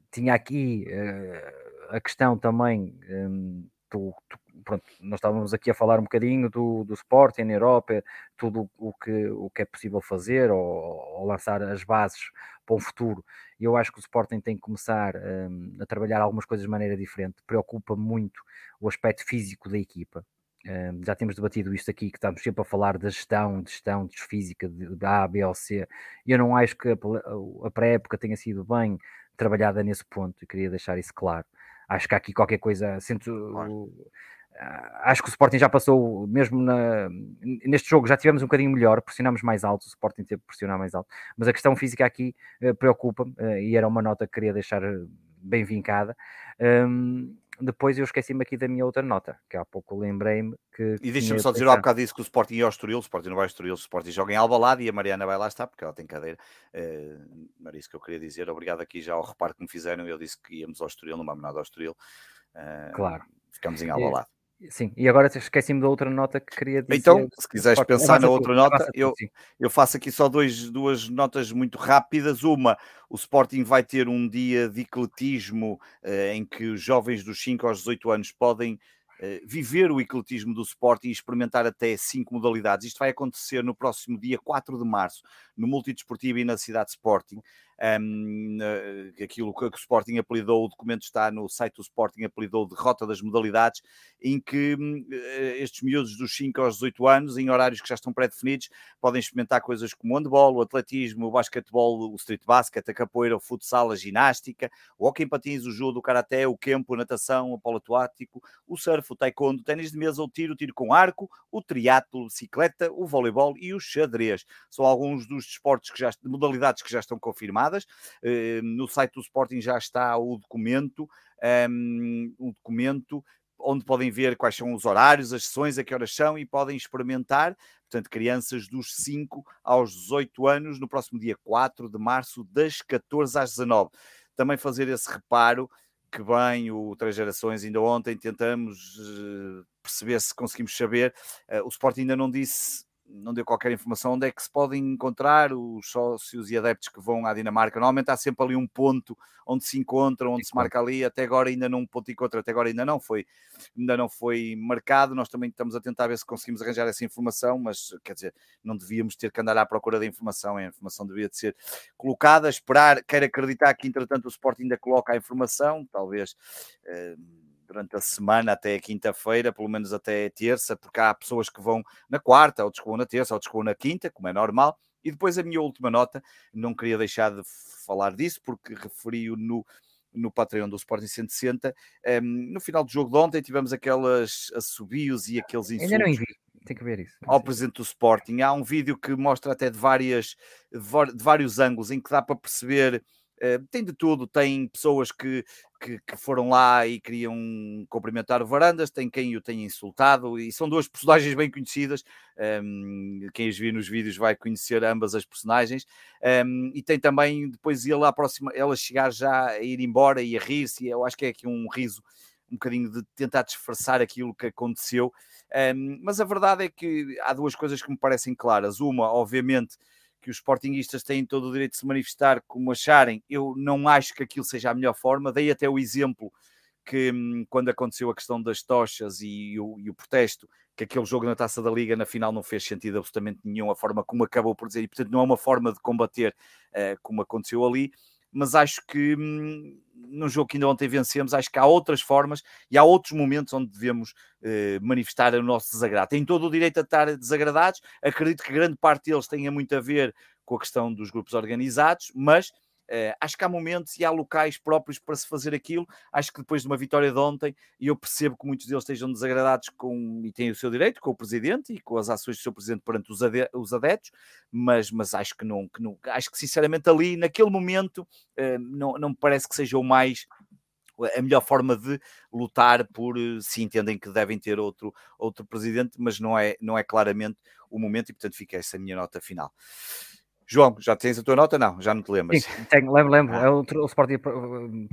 Speaker 2: tinha aqui uh, a questão também, um, tu, tu, pronto, nós estávamos aqui a falar um bocadinho do, do Sporting na Europa, tudo o que, o que é possível fazer ou, ou lançar as bases para um futuro. E eu acho que o Sporting tem que começar um, a trabalhar algumas coisas de maneira diferente. Preocupa muito o aspecto físico da equipa. Um, já temos debatido isto aqui, que estamos sempre a falar da gestão, de gestão de física da A, B ou C. Eu não acho que a, a pré-época tenha sido bem trabalhada nesse ponto e queria deixar isso claro. Acho que há aqui qualquer coisa. Sinto, claro. Ah, acho que o Sporting já passou, mesmo na, neste jogo, já tivemos um bocadinho melhor, pressionamos mais alto, o Sporting teve que pressionar mais alto, mas a questão física aqui uh, preocupa-me uh, e era uma nota que queria deixar bem vincada. Um, depois eu esqueci-me aqui da minha outra nota, que há pouco lembrei-me que.
Speaker 1: E deixa-me só dizer um bocado disso que o Sporting ia ao Estoril, o Sporting não vai ao Estoril, o Sporting joga em Albalade e a Mariana vai lá estar, porque ela tem cadeira. Uh, era isso que eu queria dizer. Obrigado aqui já ao reparo que me fizeram. Eu disse que íamos ao Estoril, não vamos nada ao Estoril. Uh,
Speaker 2: claro.
Speaker 1: Ficamos em Albalade.
Speaker 2: Sim, e agora esqueci-me da outra nota que queria dizer.
Speaker 1: Então, se quiseres pensar na outra nota, eu, eu faço aqui só dois, duas notas muito rápidas. Uma, o Sporting vai ter um dia de ecletismo eh, em que os jovens dos 5 aos 18 anos podem eh, viver o ecletismo do Sporting e experimentar até cinco modalidades. Isto vai acontecer no próximo dia 4 de março, no Multidesportivo e na Cidade Sporting um, aquilo que o Sporting apelidou, o documento está no site do Sporting, apelidou de Rota das Modalidades, em que hum, eh, estes miúdos dos 5 aos 18 anos, em horários que já estão pré-definidos, podem experimentar coisas como handball, o atletismo, o basquetebol, o street basket, a capoeira, o futsal, a ginástica, o hockey em patins, o judo, o karaté, o campo, a natação, o polo aquático, o surf, o taekwondo, o ténis de mesa, o tiro, o tiro com arco, o triatlo, bicicleta, o voleibol e o xadrez. São alguns dos desportos que já, modalidades que já estão confirmadas eh, no site do Sporting já está o documento, um, o documento onde podem ver quais são os horários, as sessões, a que horas são e podem experimentar. Portanto, crianças dos 5 aos 18 anos, no próximo dia 4 de março, das 14 às 19. Também fazer esse reparo que bem o Três Gerações, ainda ontem tentamos uh, perceber se conseguimos saber. Uh, o Sporting ainda não disse não deu qualquer informação onde é que se podem encontrar os sócios e adeptos que vão à Dinamarca. Normalmente há sempre ali um ponto onde se encontram, onde se marca ali. Até agora ainda não um ponto encontro, até agora ainda não foi, ainda não foi marcado. Nós também estamos a tentar ver se conseguimos arranjar essa informação, mas quer dizer, não devíamos ter que andar à procura da informação. A informação devia de ser colocada, esperar, quer acreditar que entretanto o Sport ainda coloca a informação, talvez. Eh, durante a semana até a quinta-feira, pelo menos até terça, porque há pessoas que vão na quarta, outros que vão na terça, outros que vão na quinta, como é normal. E depois a minha última nota, não queria deixar de falar disso, porque referi-o no, no Patreon do Sporting 160. Um, no final do jogo de ontem tivemos aquelas assobios e aqueles insultos. Ainda não.
Speaker 2: Tem que ver isso.
Speaker 1: Ao presidente do Sporting. Há um vídeo que mostra até de, várias, de vários ângulos em que dá para perceber Uh, tem de tudo, tem pessoas que, que, que, foram lá e queriam cumprimentar o Varandas, tem quem o tenha insultado, e são duas personagens bem conhecidas. Um, quem as viu nos vídeos vai conhecer ambas as personagens. Um, e tem também depois ele próxima, ela chegar já a ir embora e a rir-se. Eu acho que é aqui um riso um bocadinho de tentar disfarçar aquilo que aconteceu. Um, mas a verdade é que há duas coisas que me parecem claras. Uma, obviamente, que os sportinguistas têm todo o direito de se manifestar como acharem. Eu não acho que aquilo seja a melhor forma. Dei até o exemplo que hum, quando aconteceu a questão das tochas e o, e o, protesto, que aquele jogo na Taça da Liga na final não fez sentido absolutamente nenhum, a forma como acabou por dizer, e portanto não é uma forma de combater uh, como aconteceu ali mas acho que hum, no jogo que ainda ontem vencemos, acho que há outras formas e há outros momentos onde devemos eh, manifestar o nosso desagrado. Têm todo o direito a estar desagradados, acredito que grande parte deles tenha muito a ver com a questão dos grupos organizados, mas Uh, acho que há momentos e há locais próprios para se fazer aquilo. Acho que depois de uma vitória de ontem, e eu percebo que muitos deles estejam desagradados com, e têm o seu direito com o presidente e com as ações do seu presidente perante os, ade os adeptos, mas, mas acho que não, que não, acho que sinceramente ali, naquele momento, uh, não, não me parece que seja o mais a melhor forma de lutar por eh, se entendem que devem ter outro, outro presidente, mas não é, não é claramente o momento e portanto fica essa minha nota final. João, já tens a tua nota? Não, já não te lembras.
Speaker 2: Sim, tenho, lembro, lembro. Ah. É o, o Sporting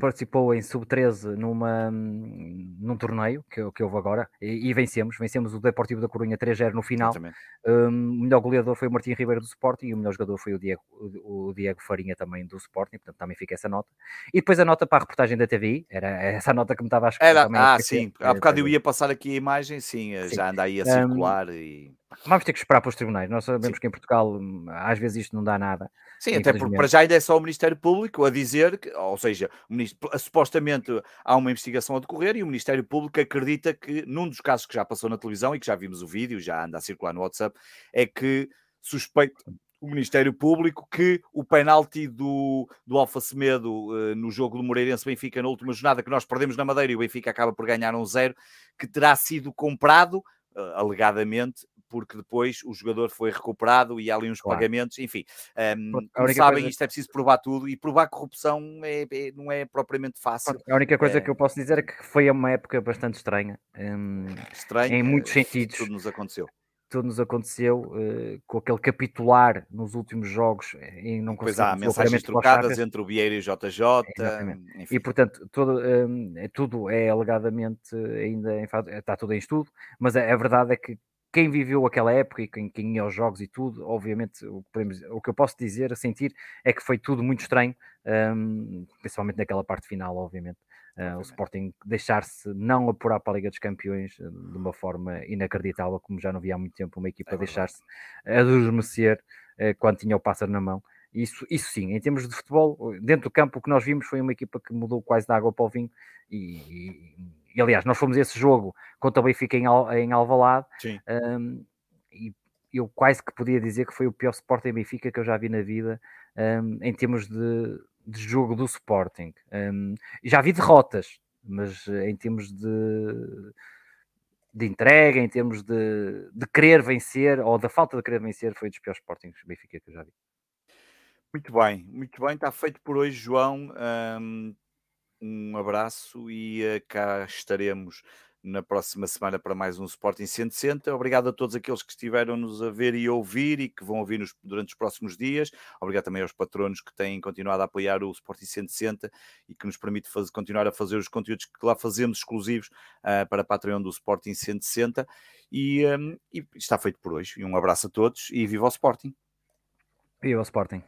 Speaker 2: participou em sub-13 numa, num torneio que, que houve agora e, e vencemos. Vencemos o Deportivo da Corunha 3-0 no final. Um, o melhor goleador foi o Martim Ribeiro do Sporting e o melhor jogador foi o Diego, o, o, Diego Farinha também do Sporting, portanto também fica essa nota. E depois a nota para a reportagem da TVI, era essa nota que me estava a.
Speaker 1: Era, ah, sim, há bocado eu ia passar aqui a imagem, sim, sim. já anda aí a circular um, e
Speaker 2: Vamos ter que esperar para os tribunais. Nós sabemos Sim. que em Portugal hum, às vezes isto não dá nada.
Speaker 1: Sim, até porque para já ainda é só o Ministério Público a dizer, que, ou seja, supostamente há uma investigação a decorrer e o Ministério Público acredita que, num dos casos que já passou na televisão e que já vimos o vídeo, já anda a circular no WhatsApp, é que suspeito o Ministério Público que o penalti do, do Alfa Semedo uh, no jogo do Moreirense Benfica na última jornada que nós perdemos na Madeira e o Benfica acaba por ganhar um zero, que terá sido comprado, uh, alegadamente, porque depois o jogador foi recuperado e há ali uns claro. pagamentos, enfim. Um, como sabem, coisa... isto é preciso provar tudo e provar corrupção é, é, não é propriamente fácil.
Speaker 2: A única coisa é... que eu posso dizer é que foi uma época bastante estranha. Um, estranha em muitos sentidos.
Speaker 1: Tudo nos aconteceu
Speaker 2: tudo nos aconteceu uh, com aquele capitular nos últimos jogos em não
Speaker 1: Pois há mensagens trocadas entre o Vieira e o JJ.
Speaker 2: E portanto, todo, um, é tudo é alegadamente ainda em, está tudo em estudo, mas a, a, verdade é que quem viveu aquela época e quem, quem ia aos jogos e tudo, obviamente, o que, podemos, o que eu posso dizer, a sentir, é que foi tudo muito estranho, um, principalmente naquela parte final, obviamente. Uh, o Sporting deixar-se não apurar para a Liga dos Campeões uh, de uma forma inacreditável, como já não havia há muito tempo uma equipa é deixar-se adormecer uh, quando tinha o pássaro na mão. Isso, isso sim, em termos de futebol, dentro do campo, o que nós vimos foi uma equipa que mudou quase da água para o vinho. E, e, e aliás, nós fomos esse jogo contra o Benfica em, Al, em Alvalade. Um, e eu quase que podia dizer que foi o pior Sporting Benfica que eu já vi na vida, um, em termos de, de jogo do Sporting. Um, já vi derrotas, mas eh, em termos de, de entrega, em termos de, de querer vencer, ou da falta de querer vencer, foi dos piores Sportings Benfica que eu já vi.
Speaker 1: Muito bem, muito bem, está feito por hoje, João. Um, um abraço e uh, cá estaremos na próxima semana para mais um Sporting 160. Obrigado a todos aqueles que estiveram nos a ver e a ouvir e que vão ouvir nos, durante os próximos dias. Obrigado também aos patronos que têm continuado a apoiar o Sporting 160 e que nos permite fazer, continuar a fazer os conteúdos que lá fazemos exclusivos uh, para a Patreon do Sporting 160. E, um, e está feito por hoje. E um abraço a todos e viva o Sporting!
Speaker 2: Viva o Sporting!